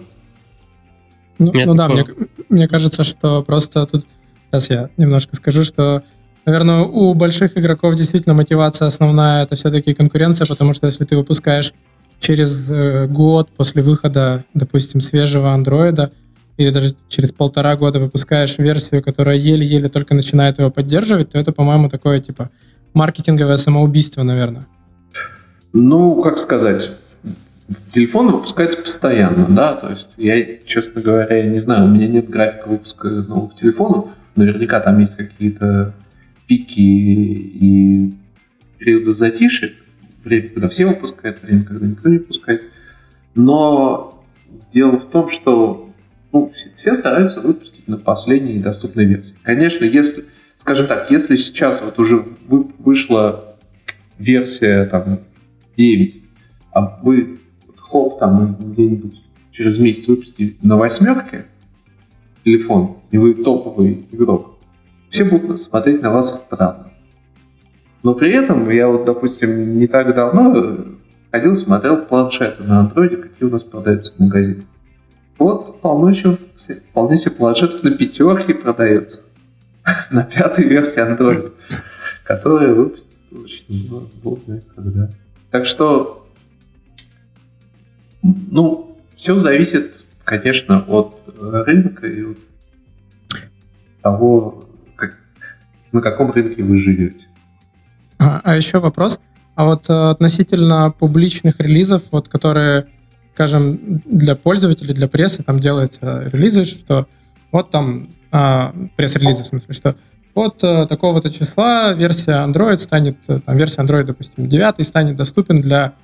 Ну, ну да, мне, мне кажется, что просто тут, сейчас я немножко скажу, что, наверное, у больших игроков действительно мотивация основная это все-таки конкуренция, потому что если ты выпускаешь через э, год после выхода, допустим, свежего андроида, или даже через полтора года выпускаешь версию, которая еле-еле только начинает его поддерживать, то это, по-моему, такое, типа, маркетинговое самоубийство, наверное. Ну, как сказать, телефон выпускается постоянно, да, то есть я, честно говоря, не знаю, у меня нет графика выпуска новых телефонов, наверняка там есть какие-то пики и периоды затишек, время, когда все выпускают, время, когда никто не выпускает, но дело в том, что ну, все стараются выпустить на последней доступной версии. Конечно, если, скажем так, если сейчас вот уже вышла версия там 9, а вы хоп там где-нибудь через месяц выпустите на восьмерке телефон, и вы топовый игрок, все будут смотреть на вас странно. Но при этом я вот, допустим, не так давно ходил, смотрел планшеты на андроиде, какие у нас продаются в магазине. Вот вполне себе, вполне себе планшетов на пятерке продается. на пятой версии Android, которая выпустится очень, ну, бог знает когда. Так что, ну, все зависит, конечно, от рынка и от того, как, на каком рынке вы живете. А, а еще вопрос. А вот э, относительно публичных релизов, вот которые, скажем, для пользователей, для прессы там делаются релизы, что вот там а, пресс-релизы, в смысле, что от а, такого-то числа версия Android станет, э, там, версия Android, допустим, 9 станет доступен для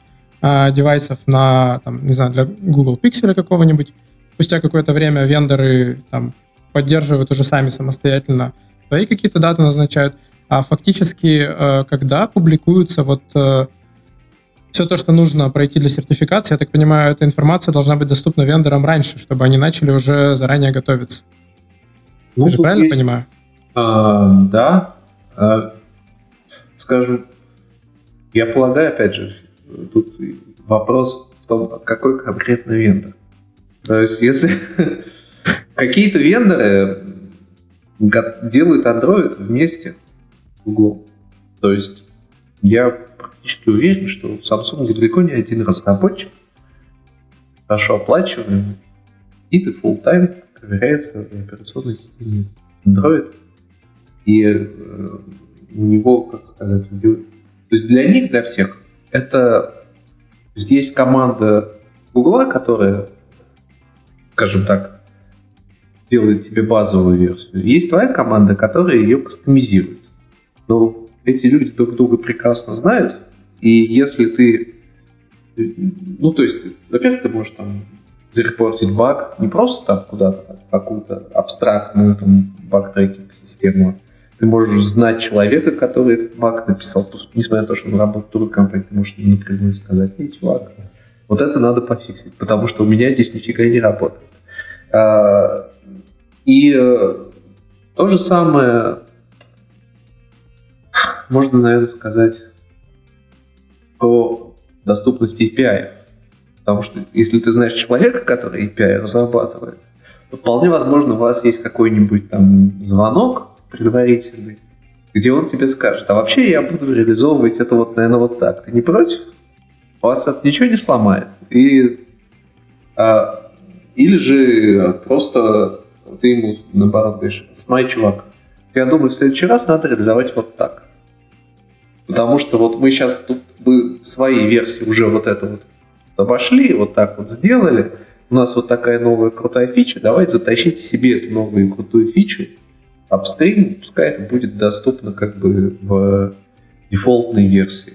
а, девайсов на, там, не знаю, для Google Pixel какого-нибудь. Спустя какое-то время вендоры там поддерживают уже сами самостоятельно свои какие-то даты назначают. А фактически, э, когда публикуются вот все то, что нужно пройти для сертификации, я так понимаю, эта информация должна быть доступна вендорам раньше, чтобы они начали уже заранее готовиться. Ну, Я же правильно есть, понимаю? А, да. А, скажем, я полагаю, опять же, тут вопрос в том, какой конкретно вендор. То есть, если какие-то вендоры делают Android вместе с Google. То есть, я практически уверен, что Samsung далеко не один разработчик, хорошо оплачиваемый, и full time проверяется в операционной системе Android. И э, у него, как сказать, то есть для них, для всех, это здесь команда Гугла, которая, скажем так, делает тебе базовую версию. Есть твоя команда, которая ее кастомизирует. Но эти люди друг друга прекрасно знают, и если ты ну, то есть, во-первых, ты можешь там зарепортить баг не просто там куда-то, какую-то абстрактную там баг-трекинг систему. Ты можешь знать человека, который баг написал, несмотря на то, что он работает в другой компании, ты можешь напрямую сказать, эй, чувак, вот это надо пофиксить, потому что у меня здесь нифига не работает. А, и э, то же самое можно, наверное, сказать про доступность API. Потому что если ты знаешь человека, который API разрабатывает, то вполне возможно у вас есть какой-нибудь там звонок предварительный, где он тебе скажет, а вообще я буду реализовывать это вот, наверное, вот так. Ты не против? Вас это ничего не сломает? И, а, или же просто ты ему наоборот говоришь, смотри, чувак, я думаю, в следующий раз надо реализовать вот так. Потому что вот мы сейчас тут мы в своей версии уже вот это вот обошли, вот так вот сделали, у нас вот такая новая крутая фича, давайте затащите себе эту новую крутую фичу, апстрим, пускай это будет доступно как бы в дефолтной версии.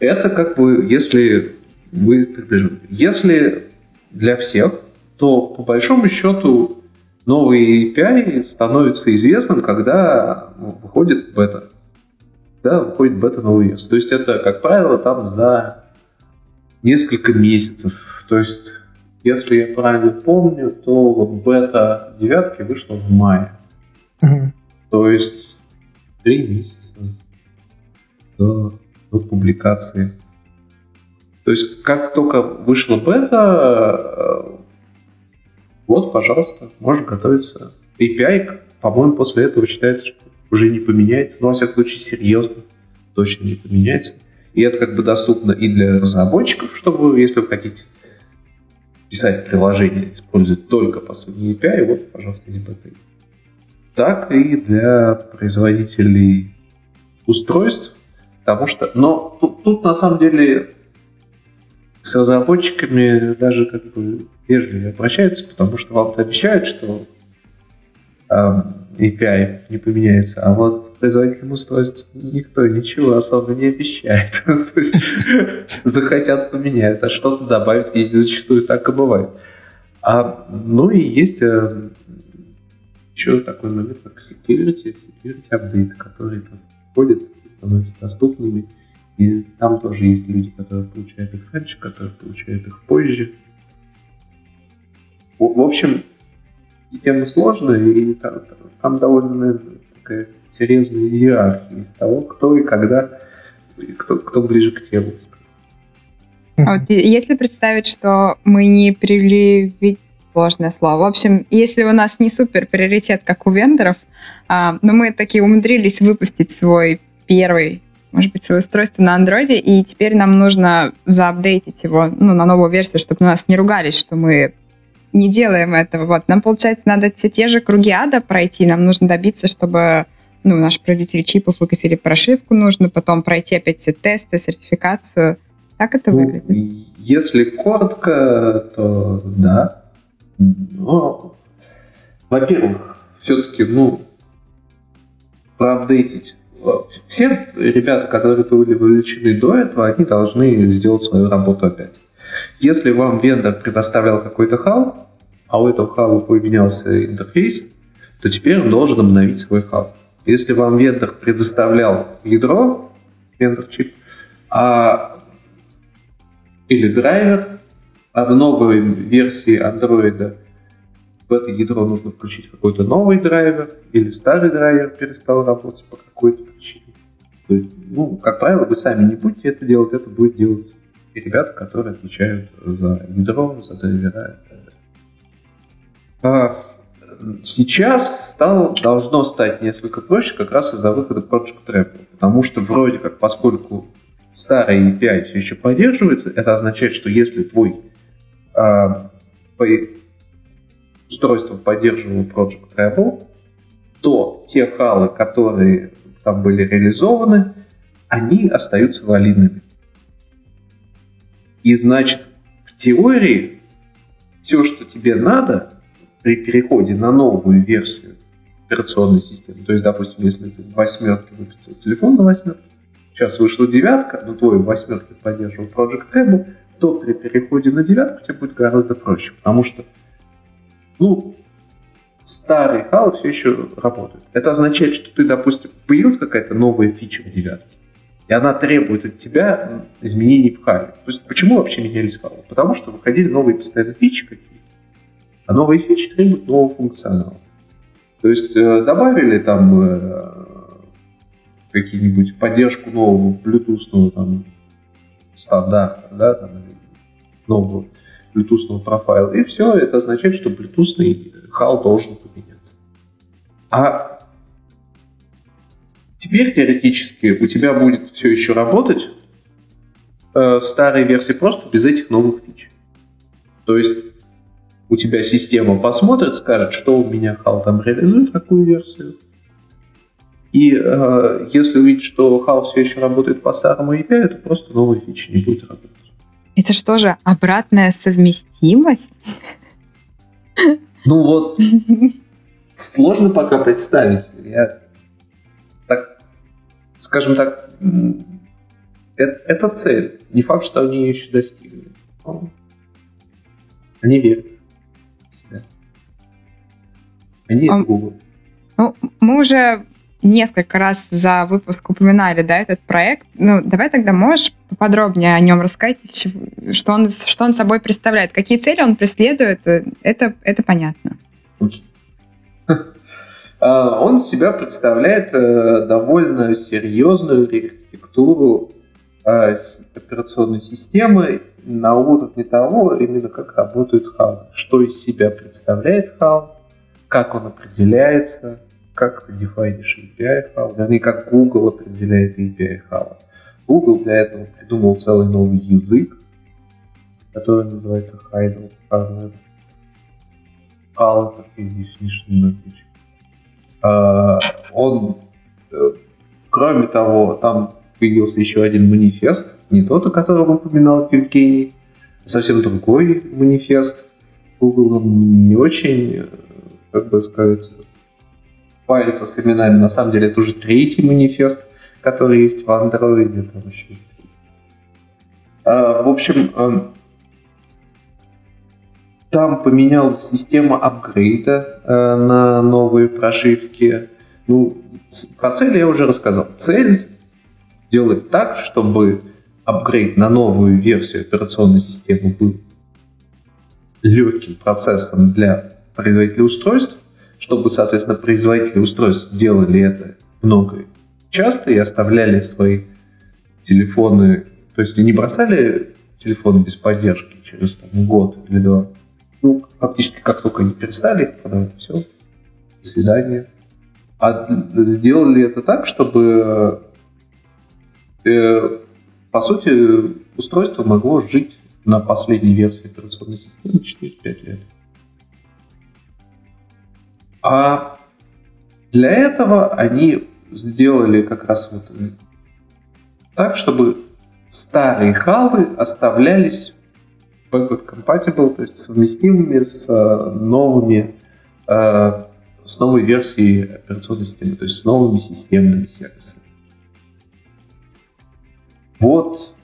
Это как бы, если вы приближены. Если для всех, то по большому счету новый API становится известным, когда выходит бета да, выходит бета новый версия. То есть это, как правило, там за несколько месяцев. То есть, если я правильно помню, то вот бета девятки вышла в мае. Угу. То есть три месяца до, до публикации. То есть, как только вышла бета, э, вот, пожалуйста, можно готовиться. API, по-моему, после этого считается, что уже не поменяется, но, во всяком случае, серьезно точно не поменяется. И это как бы доступно и для разработчиков, чтобы, если вы хотите писать приложение, использовать только последний API, вот, пожалуйста, ZBT. Так и для производителей устройств, потому что... Но тут, тут на самом деле с разработчиками даже как бы вежливо обращаются, потому что вам-то обещают, что API не поменяется, а вот производителям устройств никто ничего особо не обещает. То есть захотят поменять, а что-то добавят, и зачастую так и бывает. А, ну и есть э, еще такой момент, как security, security update, которые там входят и становятся доступными. И там тоже есть люди, которые получают их раньше, которые получают их позже. В, общем, система сложная, и там, там довольно наверное, такая серьезная иерархия из того, кто и когда кто, кто ближе к телу. А вот если представить, что мы не привели сложное слово. В общем, если у нас не супер приоритет, как у вендоров, а, но мы такие умудрились выпустить свой первый, может быть, свое устройство на андроиде, и теперь нам нужно заапдейтить его ну, на новую версию, чтобы нас не ругались, что мы не делаем этого. Вот. Нам, получается, надо все те же круги ада пройти, нам нужно добиться, чтобы ну, наши производители чипов выкатили прошивку, нужно потом пройти опять все тесты, сертификацию. Как это ну, выглядит? Если коротко, то да. Но, во-первых, все-таки, ну, проапдейтить. Все ребята, которые были вовлечены до этого, они должны сделать свою работу опять. Если вам вендор предоставлял какой-то хал, а у этого хала поменялся интерфейс, то теперь он должен обновить свой хал. Если вам вендор предоставлял ядро, вендор чип, а, или драйвер, а в новой версии Android в это ядро нужно включить какой-то новый драйвер, или старый драйвер перестал работать по какой-то причине. То есть, ну, как правило, вы сами не будете это делать, это будет делать и ребята, которые отвечают за ядро, за драйвера а сейчас стало, должно стать несколько проще как раз из-за выхода Project Trapper, потому что вроде как, поскольку старый API все еще поддерживается, это означает, что если твой а, устройство поддерживало Project Treble, то те халы, которые там были реализованы, они остаются валидными. И значит, в теории все, что тебе надо при переходе на новую версию операционной системы, то есть, допустим, если ты в восьмерке выпустил телефон на восьмерке, сейчас вышла девятка, но твой в восьмерке поддерживал Project Treble, то при переходе на девятку тебе будет гораздо проще, потому что ну, старый хал все еще работает. Это означает, что ты, допустим, появилась какая-то новая фича в девятке, и она требует от тебя изменений в хале. То есть почему вообще менялись халы? Потому что выходили новые постоянно фичи какие-то, а новые фичи требуют нового функционала. То есть э, добавили там э, какие-нибудь поддержку нового Bluetooth там, стандарта, да, там, нового Bluetooth профайла, и все, это означает, что Bluetooth хал должен поменяться. А теперь теоретически у тебя будет все еще работать э, старая версия просто без этих новых фич. То есть у тебя система посмотрит, скажет, что у меня хал там реализует, какую версию. И э, если увидит, что хал все еще работает по старому API, то просто новые фичи не будет работать. Это что же, обратная совместимость? Ну вот, сложно пока представить. Я скажем так, это, это цель. Не факт, что они ее еще достигли. Они верят в себя. Они а, это Google. Ну, мы уже несколько раз за выпуск упоминали, да, этот проект. Ну, давай тогда можешь поподробнее о нем рассказать, что он, что он собой представляет, какие цели он преследует, это, это понятно. А, он себя представляет э, довольно серьезную архитектуру а, операционной системы на уровне того, именно как работает HAL, что из себя представляет HAL, как он определяется, как ты дефайнишь API HAL, вернее, как Google определяет API HAL. Google для этого придумал целый новый язык, который называется Hydro Hardware. HAL Interface Definition Language. Он, э, кроме того, там появился еще один манифест, не тот, о котором упоминал Евгений, а совсем другой манифест. Google он не очень, э, как бы сказать, париться с именами. На самом деле это уже третий манифест, который есть в Android. Там еще есть. А, в общем, эм, там поменялась система апгрейда э, на новые прошивки. Ну, про цель я уже рассказал. Цель делать так, чтобы апгрейд на новую версию операционной системы был легким процессом для производителя устройств, чтобы, соответственно, производители устройств делали это много часто и оставляли свои телефоны, то есть не бросали телефоны без поддержки через там, год или два. Ну, фактически, как только они перестали продавать, все, до свидания. А сделали это так, чтобы, э, по сути, устройство могло жить на последней версии операционной системы 4-5 лет. А для этого они сделали как раз вот так, чтобы старые халы оставлялись backward compatible, то есть совместимыми с э, новыми э, с новой версией операционной системы, то есть с новыми системными сервисами. Вот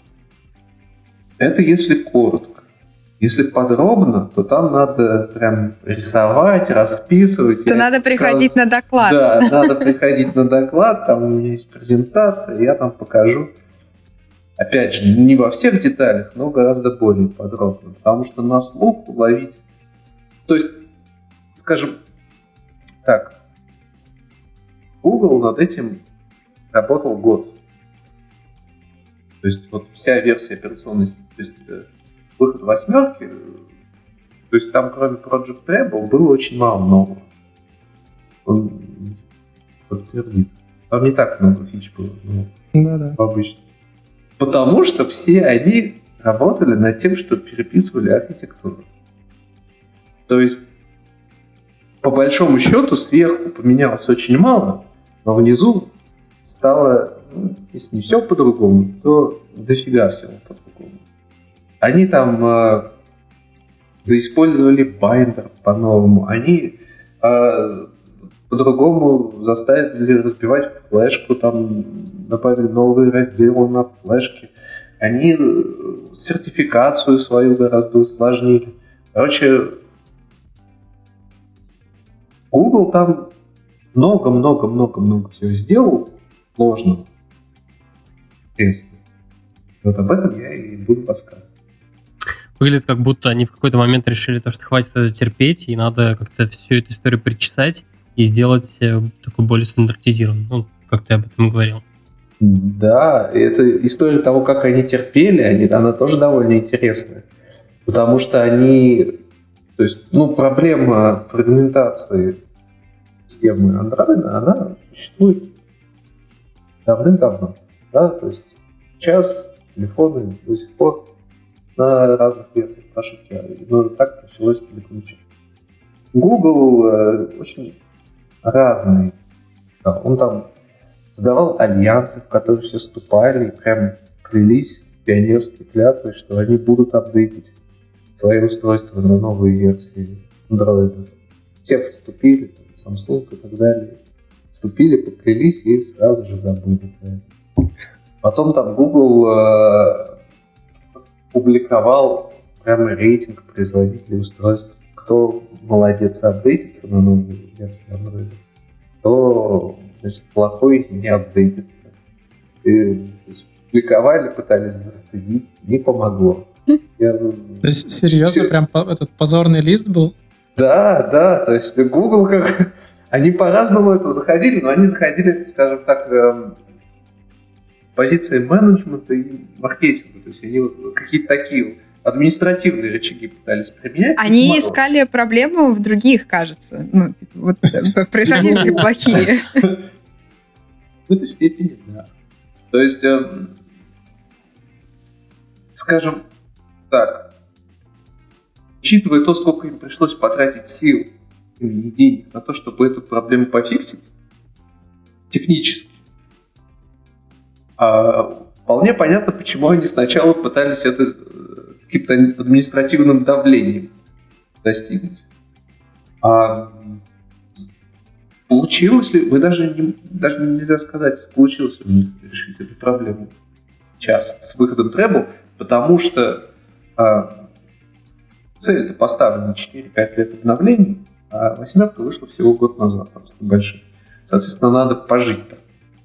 это если коротко. Если подробно, то там надо прям рисовать, расписывать. То надо приходить раз... на доклад. Да, надо приходить на доклад, там у меня есть презентация, я там покажу. Опять же, не во всех деталях, но гораздо более подробно, потому что на слух уловить... То есть, скажем так, Google над этим работал год. То есть вот вся версия операционной, то есть э, выход восьмерки, то есть там кроме Project Treble было очень мало нового. Он подтвердит. Там не так много фич было, но да, да. обычно. Потому что все они работали над тем, что переписывали архитектуру. То есть, по большому счету, сверху поменялось очень мало, но внизу стало, ну, если не все по-другому, то дофига всего по-другому. Они там э, заиспользовали binder по-новому, они э, по-другому заставили разбивать флешку, там добавили новые разделы на флешке. Они э, сертификацию свою гораздо усложнили. Короче, Google там много-много-много-много всего сделал сложно. Вот об этом я и буду рассказывать выглядит как будто они в какой-то момент решили то, что хватит это терпеть, и надо как-то всю эту историю причесать и сделать э, такой более стандартизированный, ну, как ты об этом говорил. Да, это история того, как они терпели, они, она тоже довольно интересная. Потому что они... То есть, ну, проблема фрагментации системы Android, она существует давным-давно. Да? То есть сейчас телефоны до сих пор на разных версиях прошивки. Но так началось с. Google э, очень разный. Да, он там создавал альянсы, в которые все вступали и прям клялись пионерской клятвой, что они будут апдейтить свои устройства на новые версии Android. Все вступили, там, Samsung и так далее. Вступили, поклялись и сразу же забыли Потом там Google э, публиковал прямо рейтинг производителей устройств. Кто молодец апдейтится на новую версию Android, то значит, плохой не апдейтится. И, публиковали, пытались застыдить, не помогло. Я, то есть, серьезно, все... прям этот позорный лист был? Да, да, то есть Google как... Они по-разному это заходили, но они заходили, скажем так, эм, позиции менеджмента и маркетинга. То есть они вот какие-то такие административные рычаги пытались применять. Они искали проблему в других, кажется. Ну, типа, вот э, производители плохие. В этой степени, да. То есть, эм, скажем так, учитывая то, сколько им пришлось потратить сил и денег на то, чтобы эту проблему пофиксить, технически, а, вполне понятно, почему они сначала пытались это э, каким-то административным давлением достигнуть. А получилось ли, вы даже, даже нельзя сказать, получилось ли решить эту проблему сейчас с выходом Treble, потому что а, цель это поставлена 4-5 лет обновлений, а восьмерка вышла всего год назад, там, с небольшим. Соответственно, надо пожить там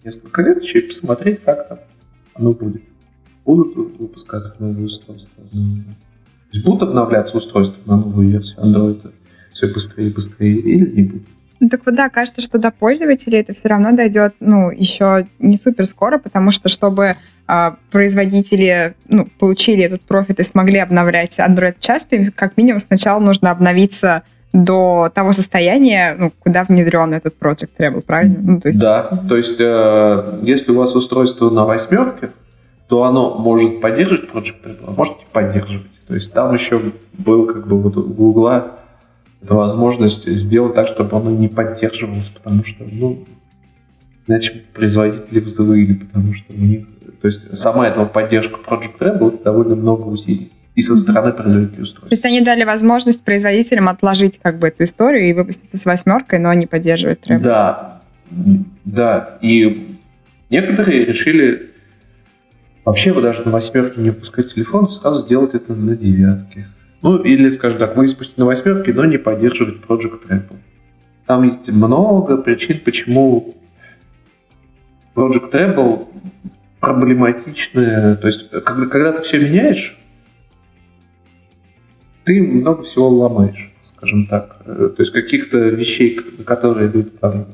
несколько лет еще и посмотреть, как там оно будет. Будут выпускаться новые устройства. Будут обновляться устройства на новую версию Android все быстрее и быстрее или не будут? Ну, так вот, да, кажется, что до пользователей это все равно дойдет, ну, еще не супер скоро, потому что, чтобы а, производители ну, получили этот профит и смогли обновлять Android часто, им как минимум сначала нужно обновиться до того состояния, ну, куда внедрен этот Project Treble, правильно? Ну, то есть... Да, то есть э, если у вас устройство на восьмерке, то оно может поддерживать Project Treble, а может не поддерживать. То есть там еще был как бы вот у Гугла возможность сделать так, чтобы оно не поддерживалось, потому что, ну, иначе производители взвыли, потому что у них... То есть сама эта поддержка Project Treble это довольно много усилий и со стороны производителей устройств. То есть они дали возможность производителям отложить как бы эту историю и выпустить с восьмеркой, но не поддерживать Treble. Да, да. И некоторые решили вообще вы даже на восьмерке не выпускать телефон, сразу сделать это на девятке. Ну, или, скажем так, выпустить на восьмерке, но не поддерживать Project Apple. Там есть много причин, почему Project Apple проблематичная. То есть, когда, когда ты все меняешь, ты много всего ломаешь, скажем так. Э, то есть каких-то вещей, которые люди там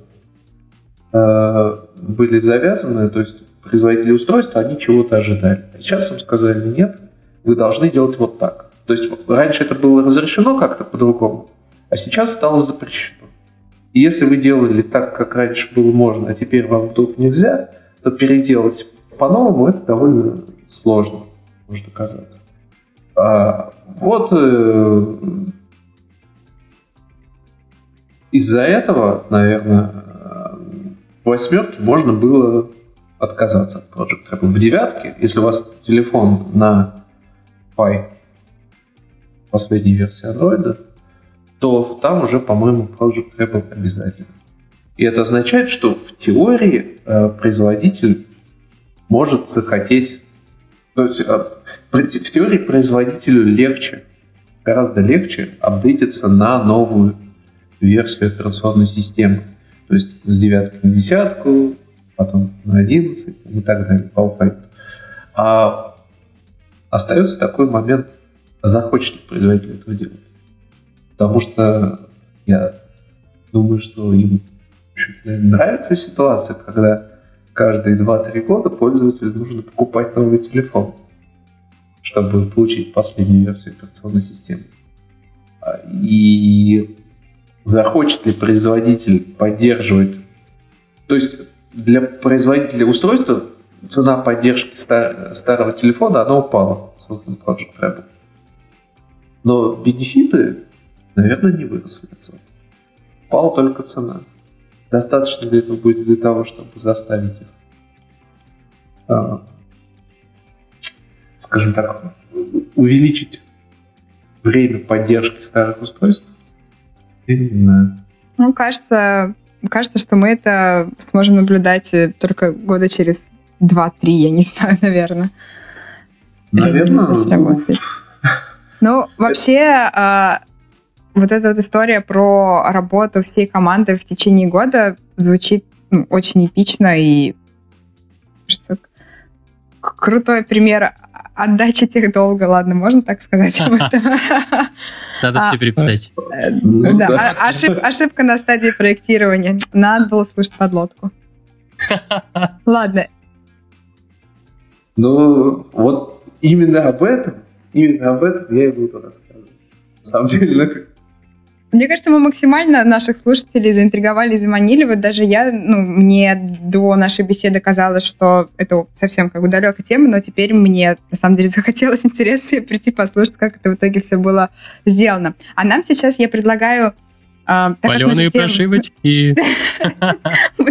э, были завязаны, то есть производители устройства, они чего-то ожидали. Сейчас им сказали, нет, вы должны делать вот так. То есть раньше это было разрешено как-то по-другому, а сейчас стало запрещено. И если вы делали так, как раньше было можно, а теперь вам вдруг нельзя, то переделать по-новому это довольно сложно, может оказаться. А, вот э, из-за этого, наверное, в восьмерке можно было отказаться от Project Treble. В девятке, если у вас телефон на Pi, последней версии Android, то там уже, по-моему, Project Treble обязательно. И это означает, что в теории э, производитель может захотеть... То есть э, в теории производителю легче, гораздо легче апдейтиться на новую версию операционной системы. То есть с девятки на десятку, потом на 11 и так далее по алфавиту. А остается такой момент, захочет ли производитель этого делать. Потому что я думаю, что им нравится ситуация, когда каждые 2-3 года пользователю нужно покупать новый телефон, чтобы получить последнюю версию операционной системы. И захочет ли производитель поддерживать... То есть для производителя устройства цена поддержки стар, старого телефона, она упала, создан Project Rebel. Но бенефиты, наверное, не выросли. Упала только цена. Достаточно ли этого будет для того, чтобы заставить их, а, скажем так, увеличить время поддержки старых устройств? Я не знаю. Ну, кажется, кажется, что мы это сможем наблюдать э, только года через 2-3, я не знаю, наверное. Наверное. Ну, вообще, а, вот эта вот история про работу всей команды в течение года звучит ну, очень эпично и кажется, крутой пример отдачи тех долга. Ладно, можно так сказать об этом? Надо все переписать. Э, ну да, ошибка на стадии проектирования. Надо было слушать подлодку. Ладно. Ну, вот именно об этом, именно об этом я и буду рассказывать. На самом деле, мне кажется, мы максимально наших слушателей заинтриговали и заманили. Вот даже я, ну, мне до нашей беседы казалось, что это совсем как бы далекая тема, но теперь мне, на самом деле, захотелось интересно прийти послушать, как это в итоге все было сделано. А нам сейчас я предлагаю а, Паленые тем... прошивочки.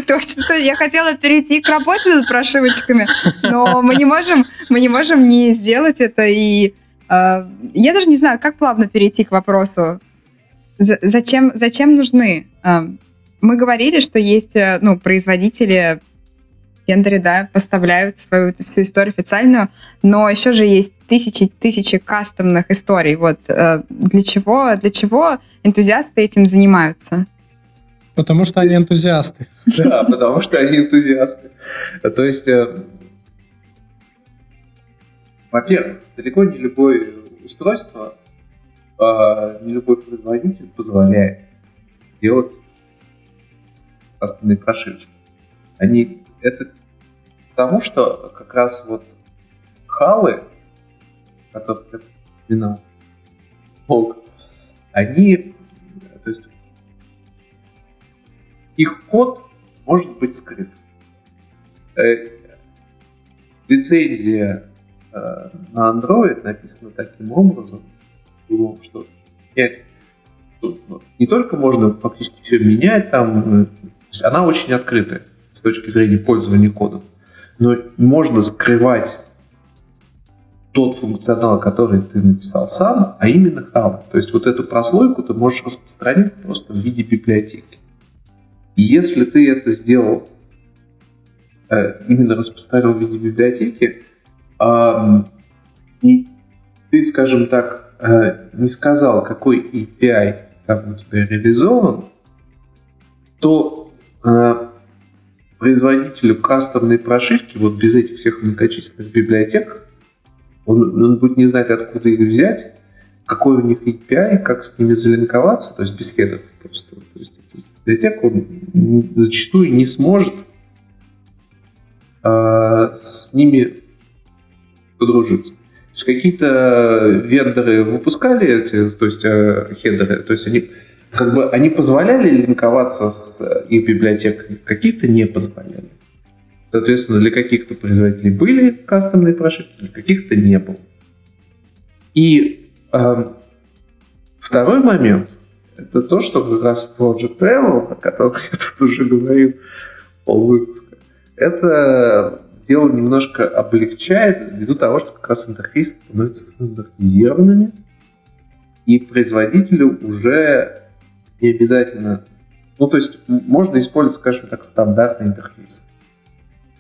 Точно, я хотела перейти к работе над прошивочками, но мы не можем, мы не можем не сделать это. И э, я даже не знаю, как плавно перейти к вопросу Зачем, зачем нужны? А, мы говорили, что есть э, ну, производители тендеры, да, поставляют свою всю историю официальную, но еще же есть тысячи тысячи кастомных историй. Вот э, для чего, для чего энтузиасты этим занимаются? Потому что они энтузиасты. Да, потому что они энтузиасты. То есть, э, во-первых, далеко не любое устройство а, не любой производитель позволяет делать кастомные прошивки. Они, это тому, что как раз вот халы, которых я упоминал, они, то есть их код может быть скрыт. Э, лицензия э, на Android написана таким образом, что не только можно фактически все менять, там, э, она очень открытая с точки зрения пользования кодом, но можно скрывать тот функционал, который ты написал сам, а именно хаб. То есть вот эту прослойку ты можешь распространить просто в виде библиотеки. И если ты это сделал, э, именно распространил в виде библиотеки, и ты, скажем так, не сказал, какой API там у тебя реализован, то э, производителю кастомной прошивки, вот без этих всех многочисленных библиотек, он, он будет не знать, откуда их взять, какой у них API, как с ними залинковаться, то есть без хедов просто. То есть библиотек он зачастую не сможет э, с ними подружиться. Есть какие-то вендоры выпускали эти, то есть э, хедеры, то есть они как бы они позволяли линковаться с их библиотеками, какие-то не позволяли. Соответственно, для каких-то производителей были кастомные прошивки, для каких-то не было. И э, второй момент – это то, что как раз Project Travel, о котором я тут уже говорил полвыпуска, это дело немножко облегчает ввиду того, что как раз интерфейсы становятся стандартизированными, и производителю уже не обязательно... Ну, то есть можно использовать, скажем так, стандартный интерфейс.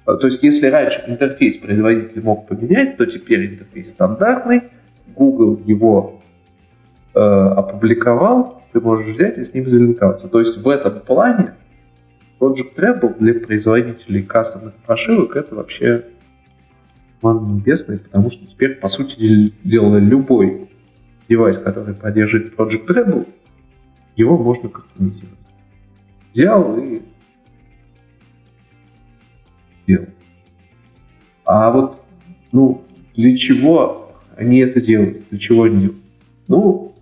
А, то есть, если раньше интерфейс производитель мог поменять, то теперь интерфейс стандартный, Google его э, опубликовал, ты можешь взять и с ним залинковаться. То есть в этом плане Project Treble для производителей кастомных прошивок это вообще ман небесный, потому что теперь, по сути дела, любой девайс, который поддерживает Project Treble, его можно кастомизировать. Взял и делал. А вот, ну, для чего они это делают? Для чего они делают? Ну,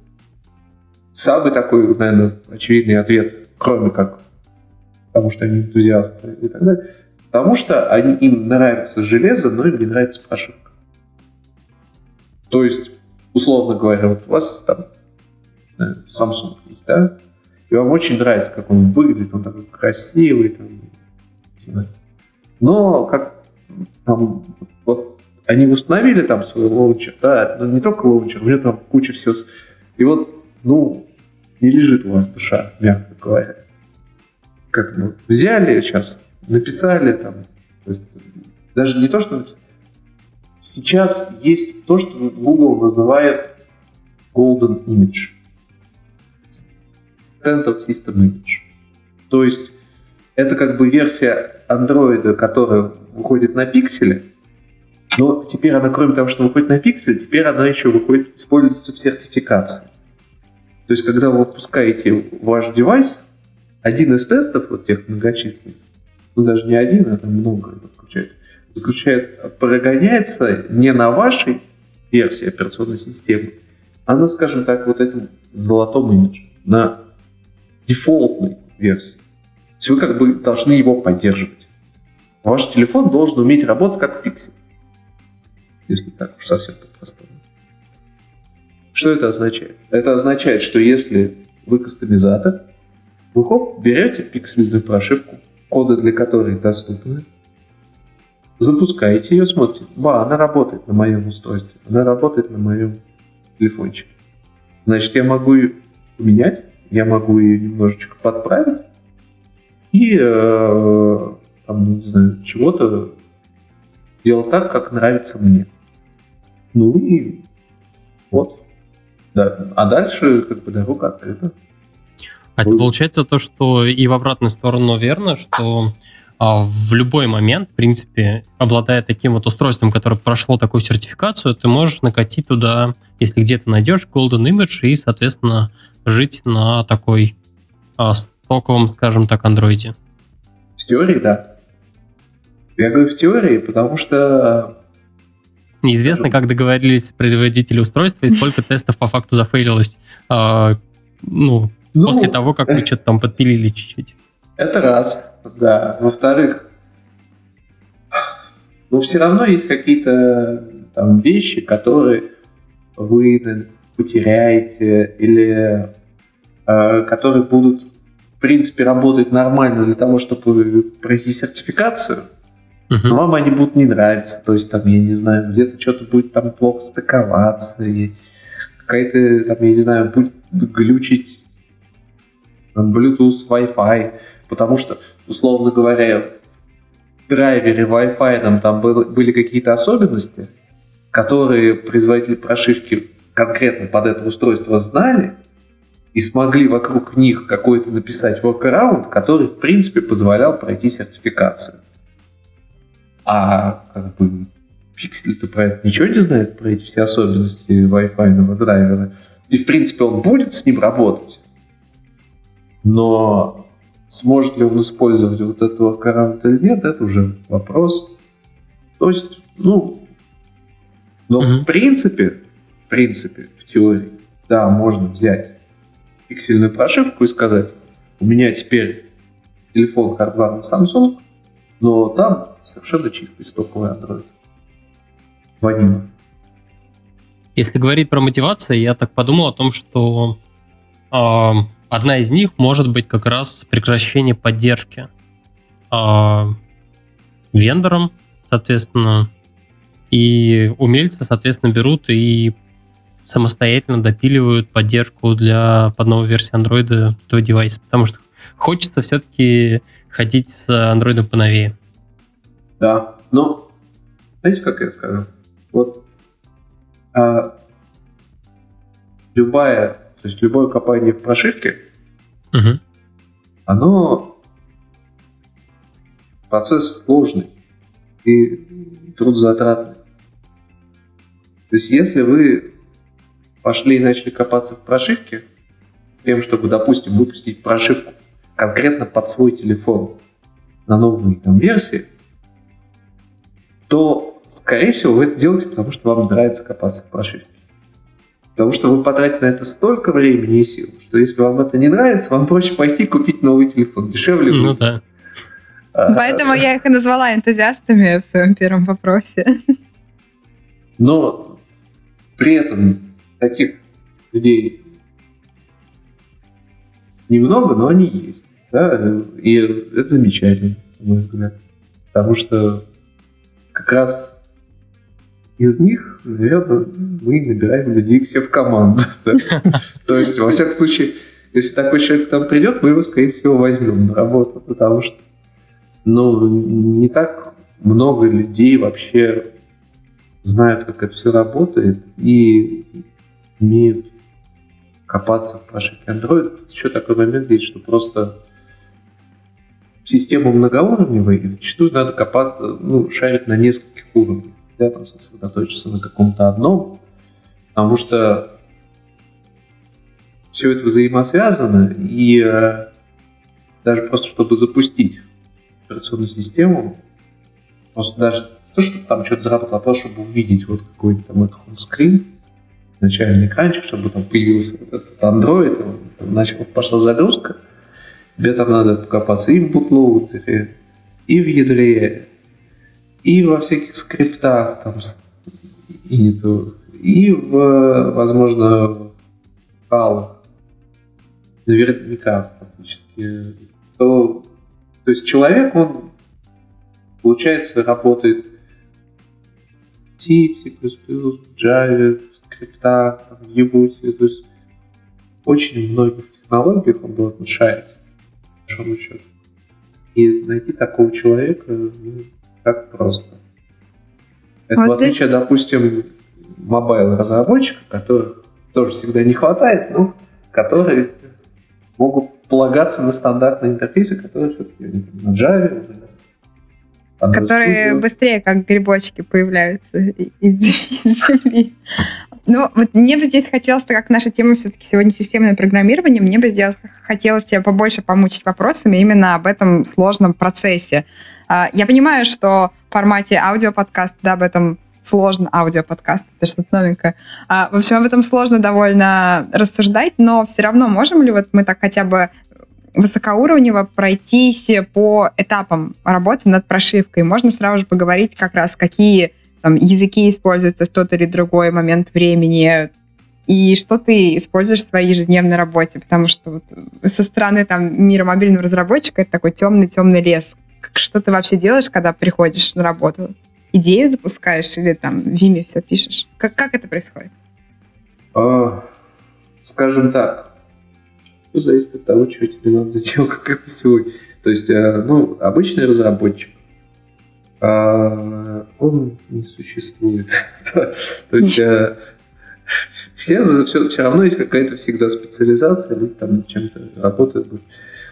самый такой, наверное, очевидный ответ, кроме как потому что они энтузиасты и так далее, потому что они, им нравится железо, но им не нравится прошивка. То есть, условно говоря, вот у вас там Samsung есть, да? И вам очень нравится, как он выглядит, он такой красивый, там, но как там, вот они установили там свой лаунчер, да, но не только лаунчер, у него там куча всего. И вот, ну, не лежит у вас душа, мягко говоря. Как ну, взяли сейчас, написали там, то есть, даже не то, что. Сейчас есть то, что Google называет Golden Image. Standard System Image. То есть это как бы версия андроида, которая выходит на пикселе, но теперь она, кроме того, что выходит на пикселе, теперь она еще выходит, используется в сертификации. То есть, когда вы выпускаете ваш девайс, один из тестов, вот тех многочисленных, ну даже не один, а там много заключает, заключает, прогоняется не на вашей версии операционной системы, а на, скажем так, вот этом золотом имидже, на дефолтной версии. То есть вы как бы должны его поддерживать. Ваш телефон должен уметь работать как пиксель. Если так уж совсем по-простому. Что это означает? Это означает, что если вы кастомизатор, вы хоп, берете пиксельную прошивку, коды для которой доступны, запускаете ее, смотрите, ба, она работает на моем устройстве, она работает на моем телефончике. Значит, я могу ее поменять, я могу ее немножечко подправить, и э, там, не знаю, чего-то делать так, как нравится мне. Ну и вот. Да. А дальше как бы дорога открыта. А это получается то, что и в обратную сторону верно, что а, в любой момент, в принципе, обладая таким вот устройством, которое прошло такую сертификацию, ты можешь накатить туда, если где-то найдешь Golden Image и, соответственно, жить на такой а, стоковом, скажем так, андроиде. В теории, да. Я говорю в теории, потому что... Неизвестно, как договорились производители устройства и сколько тестов по факту зафейлилось. А, ну, ну, после того, как вы что-то там подпилили чуть-чуть. Это раз, да. Во-вторых, ну, все равно есть какие-то там вещи, которые вы потеряете или э, которые будут в принципе работать нормально для того, чтобы пройти сертификацию, uh-huh. но вам они будут не нравиться. То есть там, я не знаю, где-то что-то будет там плохо стыковаться, и какая-то там, я не знаю, будет глючить Bluetooth, Wi-Fi, потому что, условно говоря, в драйвере Wi-Fi там, там было, были какие-то особенности, которые производители прошивки конкретно под это устройство знали, и смогли вокруг них какой-то написать workaround, который, в принципе, позволял пройти сертификацию. А как бы пиксель-то про это ничего не знает, про эти все особенности Wi-Fi драйвера. И, в принципе, он будет с ним работать. Но сможет ли он использовать вот этого аккаунта или нет, это уже вопрос. То есть, ну, но mm-hmm. в принципе, в принципе, в теории, да, можно взять пиксельную прошивку и сказать, у меня теперь телефон хардварный Samsung, но там совершенно чистый стоковый Android. Ванила. Если говорить про мотивацию, я так подумал о том, что э, одна из них может быть как раз прекращение поддержки э, вендором, соответственно, и умельцы, соответственно, берут и самостоятельно допиливают поддержку для под новой версии Android этого девайса, потому что хочется все-таки ходить с Android поновее. Да, ну, знаете, как я скажу? Вот а, любая, то есть любое копание в прошивке, угу. оно процесс сложный и трудозатратный. То есть если вы пошли и начали копаться в прошивке с тем, чтобы, допустим, выпустить прошивку конкретно под свой телефон на новые там, версии, то, скорее всего, вы это делаете, потому что вам нравится копаться в прошивке. Потому что вы потратите на это столько времени и сил, что если вам это не нравится, вам проще пойти купить новый телефон. Дешевле Ну будет. да. А, Поэтому я их и назвала энтузиастами в своем первом вопросе. Но при этом таких людей немного, но они есть. Да? И это замечательно, на мой взгляд. Потому что как раз из них, наверное, мы набираем людей все в команду. То есть, во всяком случае, если такой человек там придет, мы его, скорее всего, возьмем на работу, потому что ну, не так много людей вообще знают, как это все работает, и умеют копаться в прошивке Android. Еще такой момент есть, что просто система многоуровневая, и зачастую надо копать, ну, шарить на нескольких уровнях. Нельзя там сосредоточиться на каком-то одном, потому что все это взаимосвязано, и э, даже просто чтобы запустить операционную систему, просто даже то, чтобы там что-то заработало, а просто чтобы увидеть вот какой-то там этот скрин, начальный экранчик, чтобы там появился вот этот Android, начал, пошла загрузка, тебе там надо покопаться и в бутлоудере, и в ядре, и во всяких скриптах, там, и не то, и в, возможно, в калах, наверняка фактически, то, то есть человек, он, получается, работает в C, C++, Java, скриптах, там, Ебути, то есть очень многих технологиях он будет шарить, по большому счету. И найти такого человека ну, как просто. Это вот в отличие, здесь... допустим, мобайл-разработчика, которых тоже всегда не хватает, но которые могут полагаться на стандартные интерфейсы, которые все-таки на Java, которые быстрее, как грибочки, появляются из, из земли. Ну, вот мне бы здесь хотелось, так как наша тема все-таки сегодня системное программирование, мне бы здесь хотелось тебя побольше помучить вопросами именно об этом сложном процессе. А, я понимаю, что в формате аудиоподкаста, да, об этом сложно, аудиоподкаст, это что-то новенькое. А, в общем, об этом сложно довольно рассуждать, но все равно можем ли вот мы так хотя бы высокоуровнево пройтись по этапам работы над прошивкой? Можно сразу же поговорить как раз, какие там, языки используются в тот или другой момент времени, и что ты используешь в своей ежедневной работе, потому что вот со стороны там мира мобильного разработчика это такой темный-темный лес. Что ты вообще делаешь, когда приходишь на работу? Идею запускаешь или там в Vime все пишешь? Как, как это происходит? А, скажем так, все зависит от того, что тебе надо сделать как это сегодня. То есть, э, ну, обычный разработчик, он не существует. То есть э, все, все, все равно есть какая-то всегда специализация, люди там чем-то работают.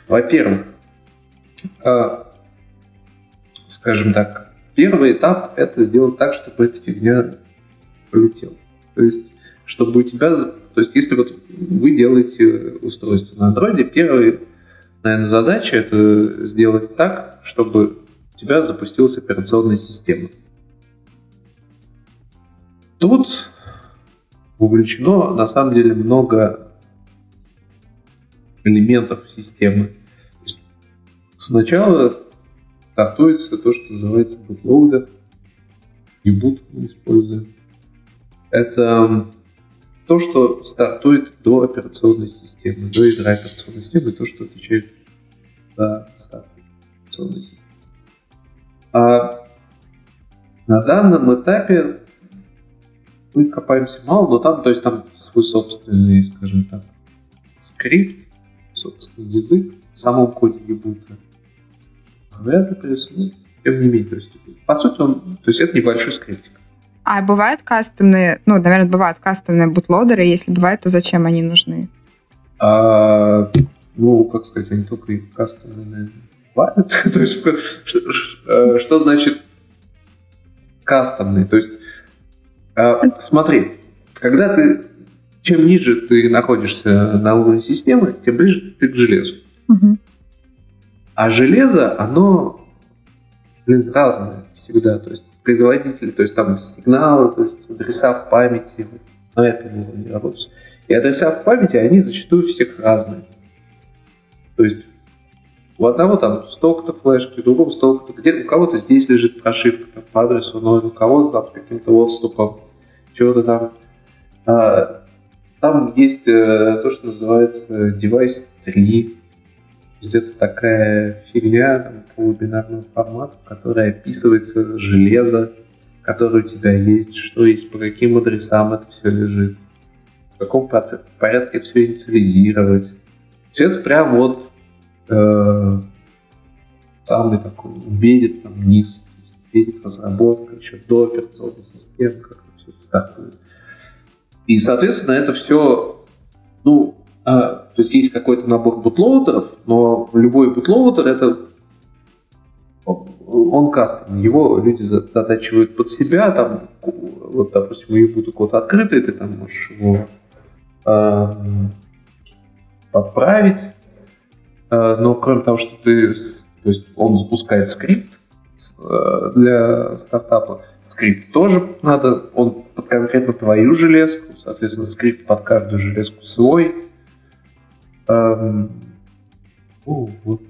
Во-первых, а, скажем так, первый этап – это сделать так, чтобы эта фигня полетела. То есть, чтобы у тебя... То есть, если вот вы делаете устройство на андроиде, первая, наверное, задача – это сделать так, чтобы у тебя запустилась операционная система. Тут вовлечено на самом деле много элементов системы. Сначала стартуется то, что называется bootloader, и boot мы используем. Это то, что стартует до операционной системы, до ядра операционной системы, то, что отвечает за старт операционной системы. А на данном этапе мы копаемся мало, но там, то есть там свой собственный, скажем так, скрипт, собственный язык, в самом коде ебута. Вряд ли присутствует. Тем не менее, то есть, по сути, он, то есть это небольшой скриптик. А бывают кастомные, ну, наверное, бывают кастомные бутлодеры, если бывают, то зачем они нужны? А, ну, как сказать, они только и кастомные, наверное, то есть, что, э, что значит кастомный? То есть, а, смотри, когда ты чем ниже ты находишься на уровне системы, тем ближе ты к железу. Угу. А железо, оно блин, разное всегда. То есть производители, то есть там сигналы, то есть адреса в памяти, на этом уровне работают. И адреса в памяти, они зачастую всех разные. То есть у одного там столько-то флешки, у другого столько-то, где у кого-то здесь лежит прошивка там, по адресу 0, у кого-то там с каким-то отступом чего-то там. А, там есть э, то, что называется девайс 3. Это такая фигня там, по бинарному формату, которая описывается железо, которое у тебя есть, что есть, по каким адресам это все лежит, в каком порядке все инициализировать. Все это прям вот э, самый такой умерит там низ, умерит разработка еще до операционной системы, как стартует. И, соответственно, это все, ну, а, то есть есть какой-то набор bootloader ов, но любой bootloader это он custom, его люди затачивают под себя, там, вот, допустим, у U-Boot а код открытый, ты там можешь его э, подправить, э, но кроме того, что ты, то есть он запускает скрипт э, для стартапа, скрипт тоже надо, он под конкретно твою железку, соответственно, скрипт под каждую железку свой. Эм, ну, вот.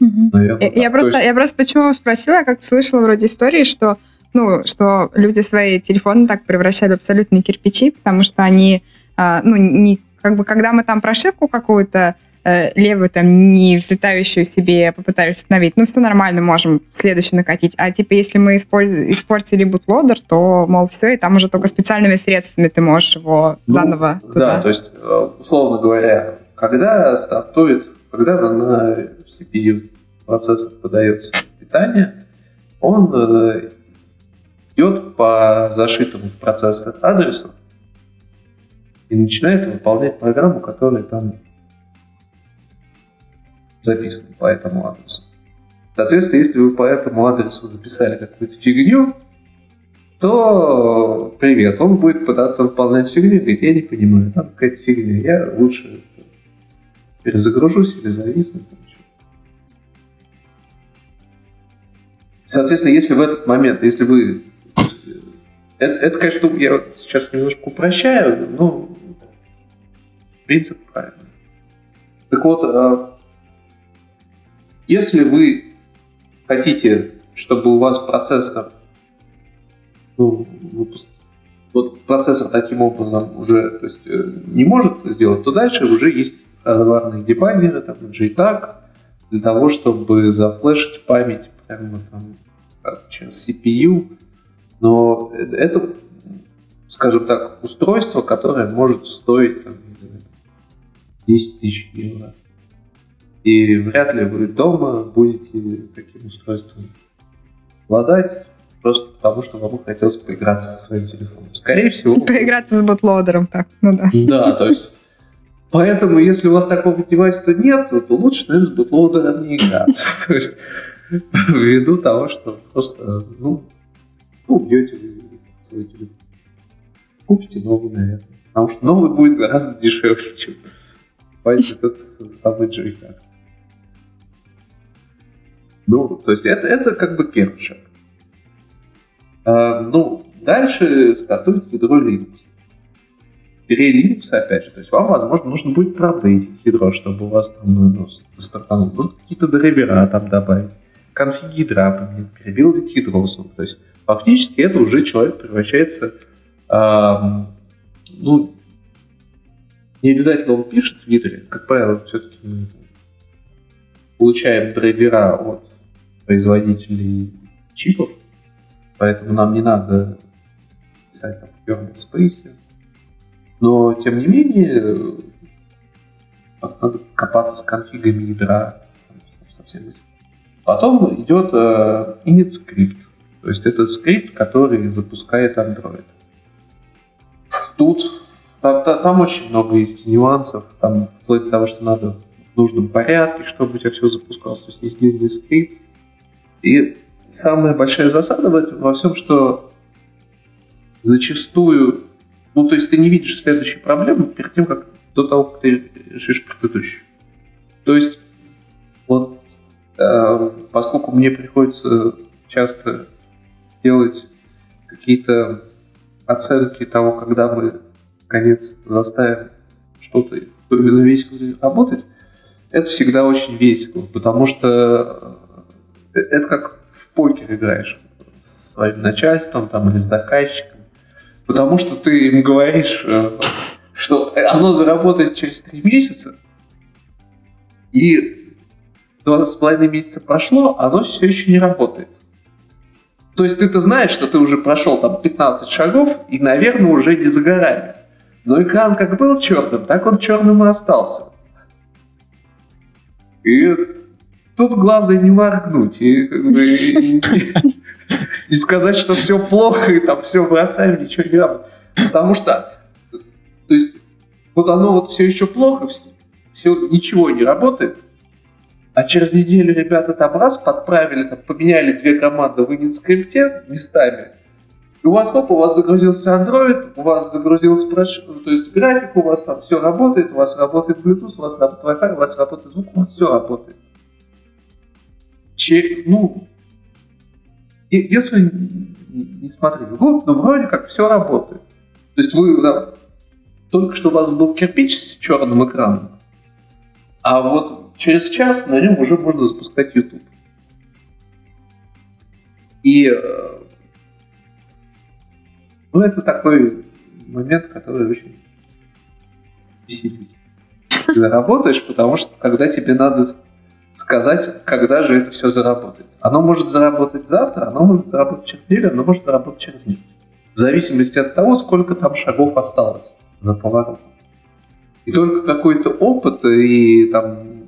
Наверное, я, просто, есть... я просто почему спросила, я как слышала вроде истории, что ну, что люди свои телефоны так превращали в абсолютные кирпичи, потому что они, э, ну, не, как бы, когда мы там прошивку какую-то Э, левую там не взлетающую себе попытались установить, ну все нормально, можем следующий накатить. А типа если мы испортили бутлодер, то, мол, все, и там уже только специальными средствами ты можешь его ну, заново туда. Да, то есть, э, условно говоря, когда стартует, когда на CPU процессор подается питание, он э, идет по зашитому в процессор адресу и начинает выполнять программу, которая там записаны по этому адресу. Соответственно, если вы по этому адресу записали какую-то фигню, то привет, он будет пытаться выполнять фигню, говорит, я не понимаю, там какая-то фигня, я лучше перезагружусь или зависну. Соответственно, если в этот момент, если вы... Это, это конечно, я сейчас немножко упрощаю, но принцип правильный. Так вот, а, если вы хотите, чтобы у вас процессор ну, вот процессор таким образом уже то есть, э, не может сделать, то дальше уже есть разларные дебаггеры, там, JTAG, для того, чтобы зафлешить память прямо там через CPU. Но это, скажем так, устройство, которое может стоить там, 10 тысяч евро. И вряд ли вы дома будете таким устройством обладать, просто потому что вам хотелось поиграться со своим телефоном. Скорее всего... Поиграться с ботлоудером, так, ну да. Да, то есть Поэтому, если у вас такого девайса нет, то лучше, наверное, с бутлоудером не играться. То есть, ввиду того, что просто, ну, убьете свой телефон. Купите новый, наверное. Потому что новый будет гораздо дешевле, чем покупать этот самый джойкак. Ну, то есть это, это как бы первый шаг. А, ну, дальше стартует ядро Linux пере опять же. То есть вам, возможно, нужно будет проапдейтить ядро, чтобы у вас там ну, стартанул. Нужно какие-то драйвера там добавить. Конфиг ядра поменять, перебилдить ядро. То есть фактически это уже человек превращается э, ну, не обязательно он пишет в ядре. Как правило, все-таки мы получаем драйвера от производителей чипов, поэтому нам не надо писать там в kernel space, но, тем не менее, надо копаться с конфигами ядра. Потом идет э, init script. То есть это скрипт, который запускает Android. Тут там, там очень много есть нюансов, там вплоть до того, что надо в нужном порядке, чтобы у тебя все запускалось. То есть есть длинный скрипт. И самая большая засада в этом во всем, что зачастую ну, то есть ты не видишь следующей проблемы перед тем, как до того, как ты решишь предыдущую. То есть, вот, э, поскольку мне приходится часто делать какие-то оценки того, когда мы, наконец, заставим что-то на весь работать, это всегда очень весело, потому что это как в покер играешь с своим начальством там, или с заказчиком Потому что ты им говоришь, э, что оно заработает через три месяца, и два с половиной месяца прошло, оно все еще не работает. То есть ты-то знаешь, что ты уже прошел там 15 шагов, и, наверное, уже не загорает. Но экран как был черным, так он черным и остался. И тут главное не моргнуть. И, и, и сказать, что все плохо, и там все бросаем, ничего не работает. Потому что, то есть, вот оно вот все еще плохо, все, ничего не работает, а через неделю ребята там раз подправили, там, поменяли две команды в инит-скрипте местами, и у вас, оп, у вас загрузился Android, у вас загрузился то есть график, у вас там все работает, у вас работает Bluetooth, у вас работает Wi-Fi, у вас работает звук, у вас все работает. Че, ну, если не смотреть вглубь, ну вроде как все работает. То есть вы да, только что у вас был кирпич с черным экраном, а вот через час на нем уже можно запускать YouTube. И э, ну, это такой момент, который очень веселит. Когда работаешь, потому что когда тебе надо сказать, когда же это все заработает. Оно может заработать завтра, оно может заработать через неделю, оно может заработать через месяц. В зависимости от того, сколько там шагов осталось за поворотом. И только какой-то опыт и там,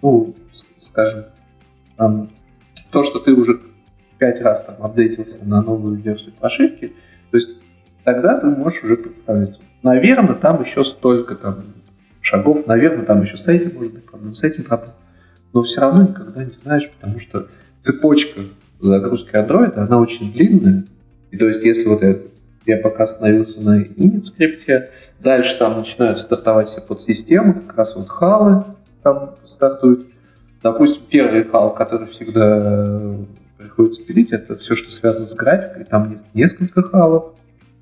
ну, скажем, там, то, что ты уже пять раз там апдейтился на новую версию прошивки, то есть тогда ты можешь уже представить, наверное, там еще столько там шагов, наверное, там еще с этим может быть проблема, с этим проблема. Но все равно никогда не знаешь, потому что цепочка загрузки Android, она очень длинная. И то есть, если вот я, я пока остановился на init скрипте, дальше там начинают стартовать все подсистемы, как раз вот халы там стартуют. допустим, первый хал, который всегда приходится пилить, это все, что связано с графикой. Там есть несколько халов,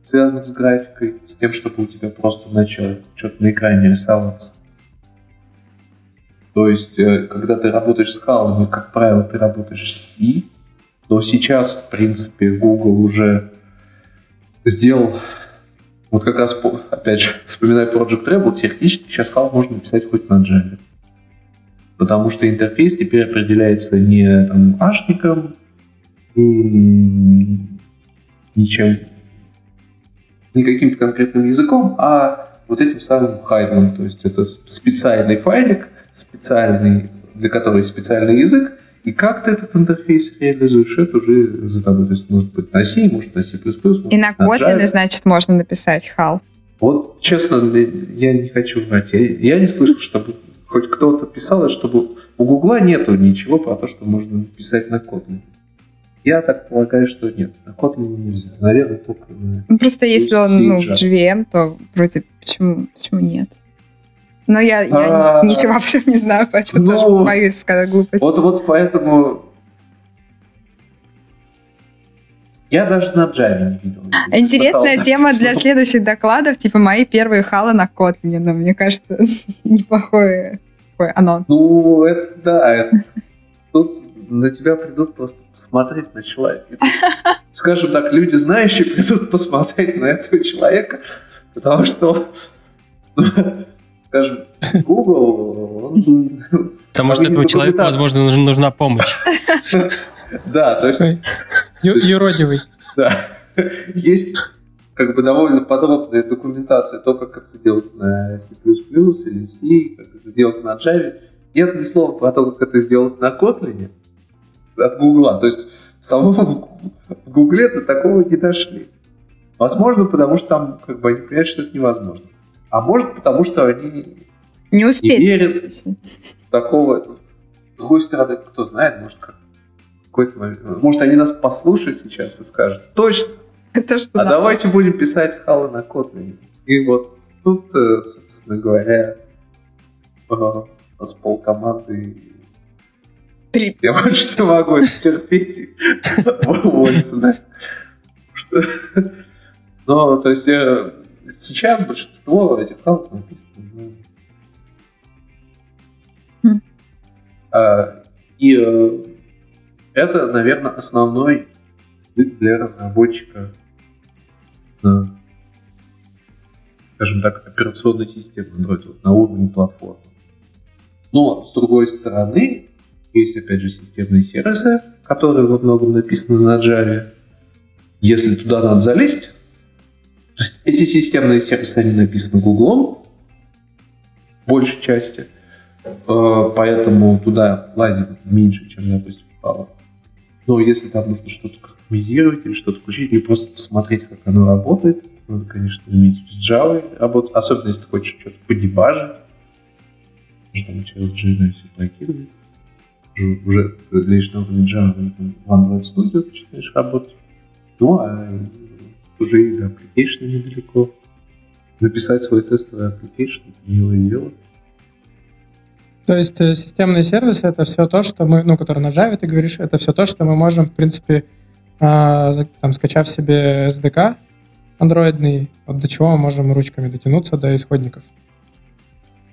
связанных с графикой, с тем, чтобы у тебя просто начало что-то на экране рисоваться. То есть, э, когда ты работаешь с халами, как правило, ты работаешь с C, но сейчас, в принципе, Google уже сделал, вот как раз, опять же, вспоминая Project Rebel, теоретически сейчас хал можно написать хоть на Java. Потому что интерфейс теперь определяется не там, ашником, ничем, не каким-то конкретным языком, а вот этим самым хайдом. То есть это специальный файлик, специальный, для которого есть специальный язык, и как ты этот интерфейс реализуешь, это уже за тобой. То есть может быть на C, может на C++. Может, и на Kotlin, значит, можно написать HAL. Вот, честно, я не хочу врать. Я, я не слышал, чтобы хоть кто-то писал, чтобы у Гугла нету ничего про то, что можно писать на Kotlin. Я так полагаю, что нет. На Kotlin нельзя. Наверное, только... Ну, просто если он ну, JVM, то вроде почему, почему нет? Но я, я а... ничего об этом не знаю, поэтому ну, тоже боюсь сказать глупость. Вот, вот поэтому я даже на Java не видел. Интересная тема для следующих докладов, типа мои первые халы на Kotlin. Но мне кажется, неплохой такой анонс. Ну, это да. Это, тут на тебя придут просто посмотреть на человека. Скажем так, люди знающие придут посмотреть на этого человека, потому что, скажем, Google... Он, потому что этому человеку, возможно, нужна помощь. Да, то есть... Юродивый. Да. Есть как бы довольно подробная документация, то, как это сделать на C++ или C, как это сделать на Java. Нет ни слова про то, как это сделать на Kotlin от Гугла. То есть в самом в Гугле до такого не дошли. Возможно, потому что там как бы они понимают, что это невозможно. А может, потому что они не, успели. не верят в такого. С другой стороны, кто знает, может, как какой-то момент. Может, они нас послушают сейчас и скажут, точно, это что а да. давайте будем писать халы на Kotlin. И вот тут, э, собственно говоря, с полкоманды При... Я больше не могу терпеть уволиться, да. Но, то есть, сейчас большинство этих халов написано. А, и э, это, наверное, основной для разработчика на, скажем так, операционной системы Android вот, на уровне платформы. Но, с другой стороны, есть, опять же, системные сервисы, которые во многом написаны на Java. Если туда надо залезть, то есть эти системные сервисы, они написаны Google, большей части, э, поэтому туда лазить меньше, чем, допустим, Power. Но если там нужно что-то кастомизировать или что-то включить, не просто посмотреть, как оно работает, надо, конечно, уметь с Java работать, особенно если ты хочешь что-то подебажить. Можно через JNS прокидывать. Уже лишь на уровне Java в Android Studio начинаешь работать. Ну, а уже и до application недалеко. Написать свой тестовый application – это милое дело. То есть э, системные сервисы это все то, что мы, ну, которые на Java ты говоришь, это все то, что мы можем, в принципе, э, там, скачав себе SDK андроидный, вот до чего мы можем ручками дотянуться до исходников.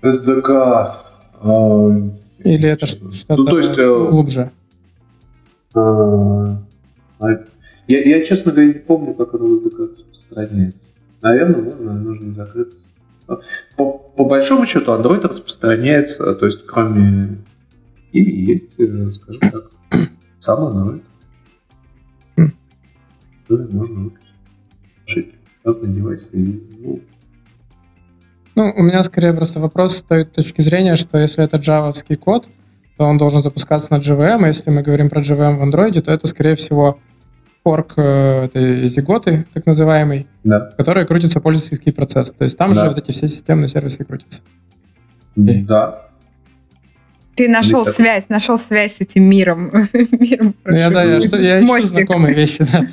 SDK. Э, Или это что-то ну, то есть, э, глубже? Э, я, я, честно говоря, не помню, как оно в распространяется. Наверное, нужно, нужно закрыть по, по большому счету Android распространяется, то есть кроме и есть, э, скажем так, сам Android. Mm. Который можно выключить. Разные девайсы. Ну, ну, у меня скорее просто вопрос с той точки зрения, что если это джавовский код, то он должен запускаться на JVM, а если мы говорим про JVM в Android, то это, скорее всего, форк э, этой зиготы, так называемый, да. в которой крутится пользовательский процесс. То есть там да. же вот эти все системные сервисы крутятся. Да. Ты нашел Литер. связь, нашел связь с этим миром. миром ну, я, да, я, что, я ищу знакомые вещи, да.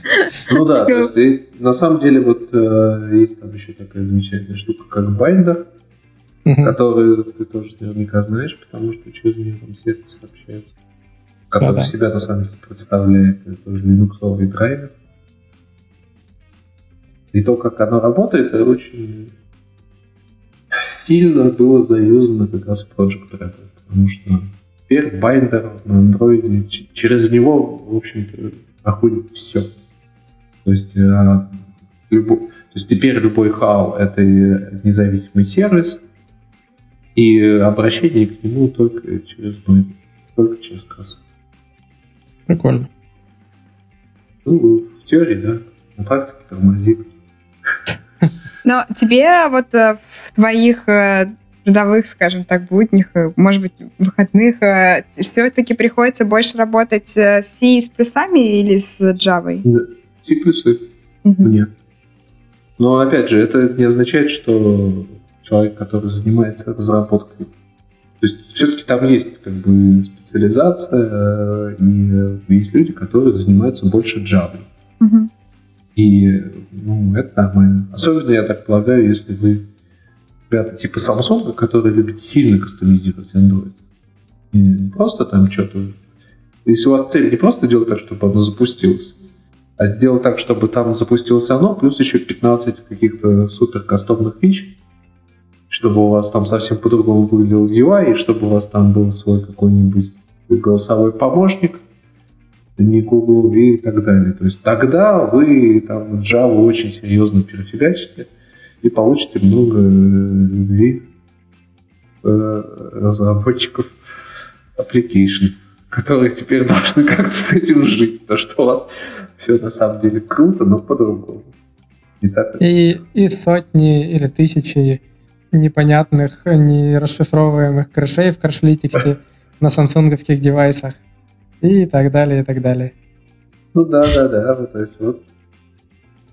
Ну да, то есть, на самом деле вот э, есть там еще такая замечательная штука, как Binder. угу. которые ты тоже наверняка знаешь, потому что через нее там сервисы общаются. Который Да-да. себя на самом деле представляет это тоже линуксовый драйвер. И то, как оно работает, это очень сильно было заюзано как раз в Project Red, потому что теперь binder на андроиде, через него, в общем-то, проходит все. То есть, а, любой, то есть теперь любой HAL — это независимый сервис, и обращение к нему только через binder, только через кассу. Прикольно. Ну, в теории, да. На практике тормозит. Но тебе вот э, в твоих э, трудовых, скажем так, буднях, э, может быть, выходных, все-таки приходится больше работать с C с плюсами или с Java? C плюсы. Угу. Нет. Но опять же, это не означает, что человек, который занимается разработкой, то есть все-таки там есть как бы специализация, и есть люди, которые занимаются больше Java. Угу. И ну, это нормально. Особенно, я так полагаю, если вы ребята типа Samsung, которые любят сильно кастомизировать Android. И не просто там что-то... Если у вас цель не просто сделать так, чтобы оно запустилось, а сделать так, чтобы там запустилось оно, плюс еще 15 каких-то супер кастомных фич, чтобы у вас там совсем по-другому выглядел UI, и чтобы у вас там был свой какой-нибудь голосовой помощник – не Google и так далее. То есть тогда вы там Java очень серьезно перефигачите и получите много любви э, разработчиков application, которые теперь должны как-то с этим жить, потому что у вас все на самом деле круто, но по-другому. И, так и, и сотни или тысячи непонятных, не расшифровываемых крышей в крашлитиксе на самсунговских девайсах и так далее, и так далее. Ну да, да, да, вот, то есть вот.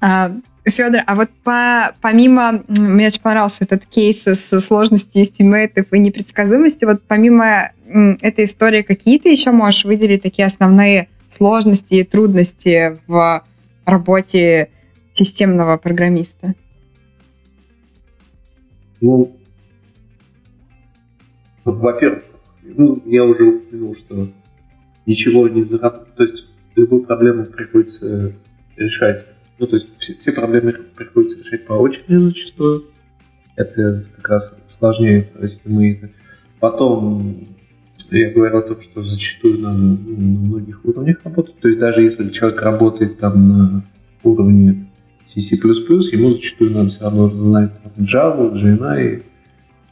А, Федор, а вот по, помимо, мне очень понравился этот кейс с сложностью estimate ов и непредсказуемости, вот помимо этой истории, какие ты еще можешь выделить такие основные сложности и трудности в работе системного программиста? Ну, во-первых, ну, я уже упомянул, что ничего не зарабатывать. То есть любую проблему приходится решать. Ну, то есть все, все проблемы приходится решать по очереди зачастую. Это как раз сложнее, если мы это... Потом я говорил о том, что зачастую надо ну, на многих уровнях работать. То есть даже если человек работает там на уровне C++, ему зачастую надо все равно знать там, Java, GNI,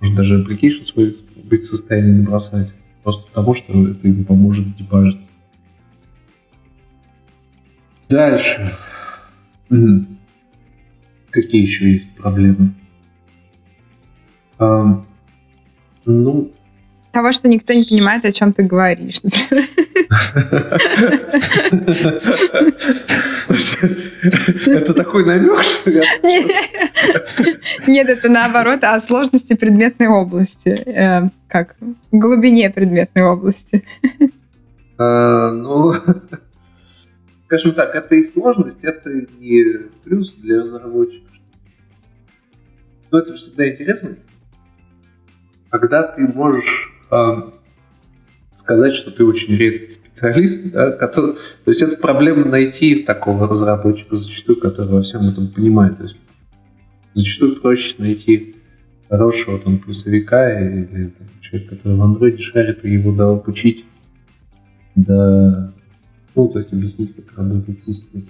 может даже application свой быть в состоянии набросать. Просто потому, что это ему поможет дебажить. Дальше. Угу. Какие еще есть проблемы? А, ну... Того, что никто не понимает, о чем ты говоришь. Это такой намек, что я... Нет, это наоборот, о сложности предметной области. Э, как? Глубине предметной области. А, ну, скажем так, это и сложность, это не плюс для разработчика. Но это всегда интересно, когда ты можешь а, сказать, что ты очень редкий специалист, да, который, то есть это проблема найти такого разработчика зачастую, который во всем этом понимает. То есть зачастую проще найти хорошего там плюсовика или там, человека, который в андроиде шарит, и его да обучить, да, ну, то есть объяснить, как работает система.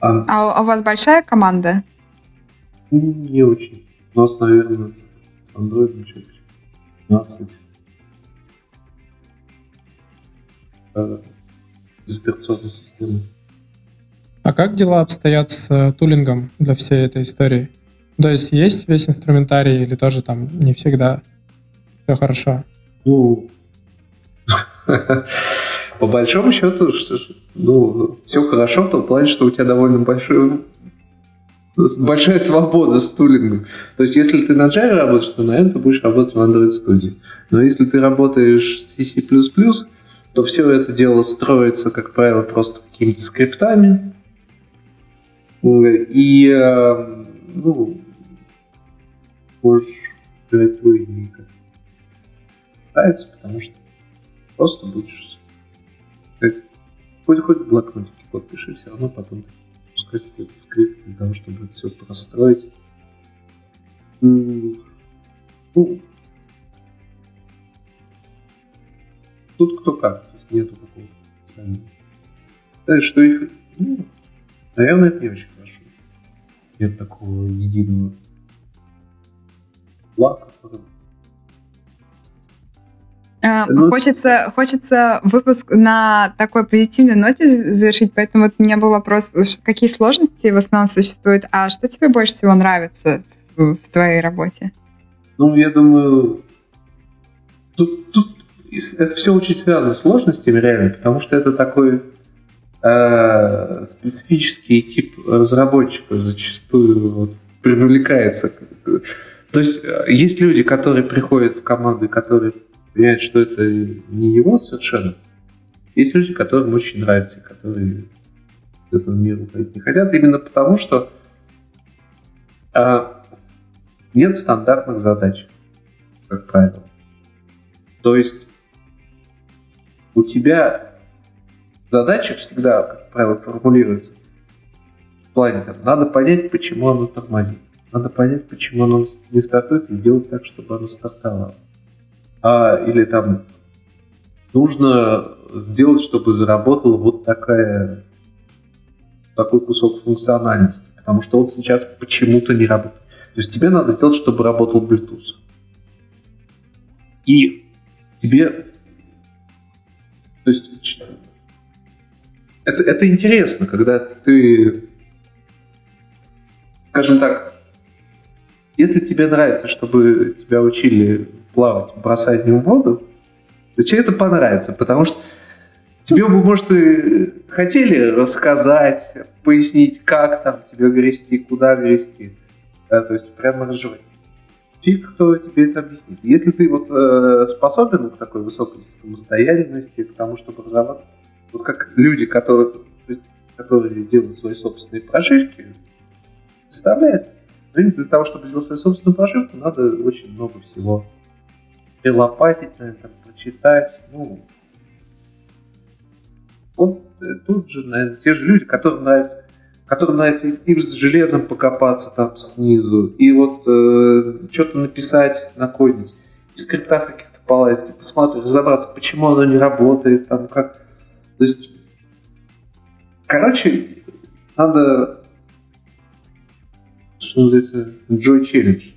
А, а у вас большая команда? Не очень. У нас, наверное, с андроидом человек 15 из операционной системы. А как дела обстоят с э, тулингом для всей этой истории? То есть есть весь инструментарий или тоже там не всегда все хорошо? Ну, по большому счету, ну, все хорошо в том плане, что у тебя довольно большой большая свобода с тулингом. То есть, если ты на Java работаешь, то, наверное, ты будешь работать в Android Studio. Но если ты работаешь с C++, то все это дело строится, как правило, просто какими-то скриптами. И, э, ну, можешь твою идею. Нравится, потому что просто будешь хоть хоть в блокнотике код пиши, все равно потом пускать какой-то скрипт для того, чтобы это все простроить. Ну, тут кто как, то есть нету какого-то специального. что их, ну, наверное, это не очень хорошо. Нет такого единого зла, который ну, хочется, хочется выпуск на такой позитивной ноте завершить, поэтому вот у меня был вопрос, какие сложности в основном существуют, а что тебе больше всего нравится в, в твоей работе? Ну, я думаю, тут, тут это все очень связано с сложностями реально, потому что это такой э, специфический тип разработчика зачастую вот, привлекается. То есть э, есть люди, которые приходят в команды, которые понимают, что это не его совершенно. Есть люди, которым очень нравится, которые из этого мира уходить не хотят, именно потому что э, нет стандартных задач, как правило. То есть у тебя задача всегда, как правило, формулируется в плане, там, надо понять, почему оно тормозит. Надо понять, почему оно не стартует, и сделать так, чтобы оно стартовало. А, или там нужно сделать, чтобы заработал вот такая, такой кусок функциональности, потому что он сейчас почему-то не работает. То есть тебе надо сделать, чтобы работал Bluetooth. И тебе то есть это, это интересно, когда ты, скажем так, если тебе нравится, чтобы тебя учили плавать, бросать не в воду, то тебе это понравится, потому что тебе бы, может, и хотели рассказать, пояснить, как там тебе грести, куда грести. Да, то есть прямо разжевать фиг кто тебе это объяснит. Если ты вот э, способен к такой высокой самостоятельности, к тому, чтобы разобраться, вот как люди, которые, которые делают свои собственные прошивки, представляют, ну, для того, чтобы сделать свою собственную прошивку, надо очень много всего перелопатить, наверное, прочитать, ну, вот э, тут же, наверное, те же люди, которым нравится которым нравится и с железом покопаться там снизу, и вот э, что-то написать, накодить, и в скриптах каких-то полазить, посмотреть, разобраться, почему оно не работает, там как. То есть, короче, надо что называется, joy challenge.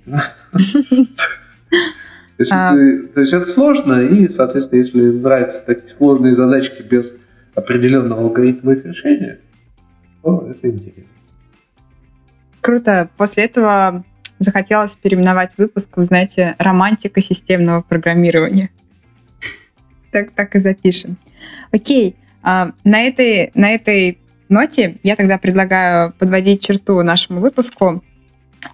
А. То есть это сложно, и, соответственно, если нравятся такие сложные задачки без определенного алгоритма их решения, о, это интересно. Круто. После этого захотелось переименовать выпуск, вы знаете, романтика системного программирования. Так, так и запишем. Окей, а, на этой, на этой ноте я тогда предлагаю подводить черту нашему выпуску.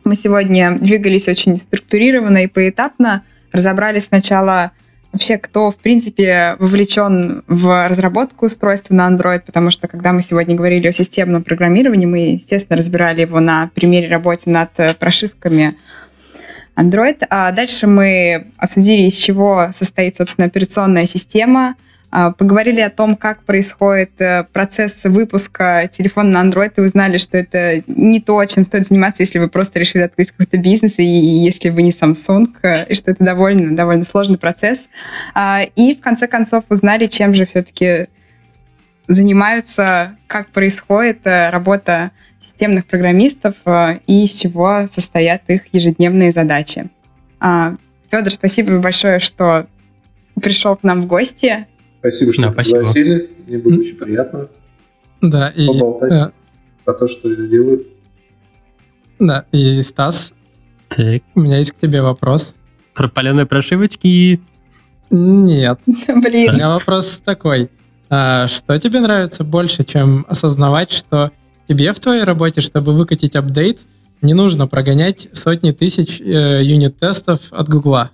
Мы сегодня двигались очень структурированно и поэтапно. Разобрали сначала вообще, кто, в принципе, вовлечен в разработку устройства на Android, потому что, когда мы сегодня говорили о системном программировании, мы, естественно, разбирали его на примере работы над э, прошивками Android. А дальше мы обсудили, из чего состоит, собственно, операционная система — поговорили о том, как происходит э, процесс выпуска телефона на Android, и узнали, что это не то, чем стоит заниматься, если вы просто решили открыть какой-то бизнес, и если вы не Samsung, э, и что это довольно, довольно сложный процесс. А, и в конце концов узнали, чем же все-таки занимаются, как происходит э, работа системных программистов и из чего состоят их ежедневные задачи. А, Федор, спасибо большое, что пришел к нам в гости. Спасибо, что да, пригласили. Мне было очень приятно да, и, поболтать э, про то, что я делаю. Да, и Стас, так. у меня есть к тебе вопрос. Про паленые прошивочки? Нет. Блин. У меня вопрос такой. А, что тебе нравится больше, чем осознавать, что тебе в твоей работе, чтобы выкатить апдейт, не нужно прогонять сотни тысяч э, юнит-тестов от Гугла?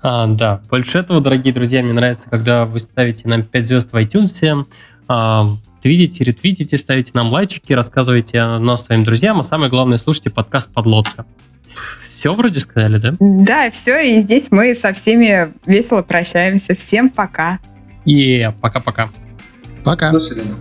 А, да, больше этого, дорогие друзья, мне нравится, когда вы ставите нам 5 звезд в iTunes, а, твитите, ретвитите, ставите нам лайчики, рассказывайте о нас своим друзьям, а самое главное, слушайте подкаст «Подлодка». все вроде сказали, да? Да, все, и здесь мы со всеми весело прощаемся. Всем пока. И пока-пока. Пока. До свидания.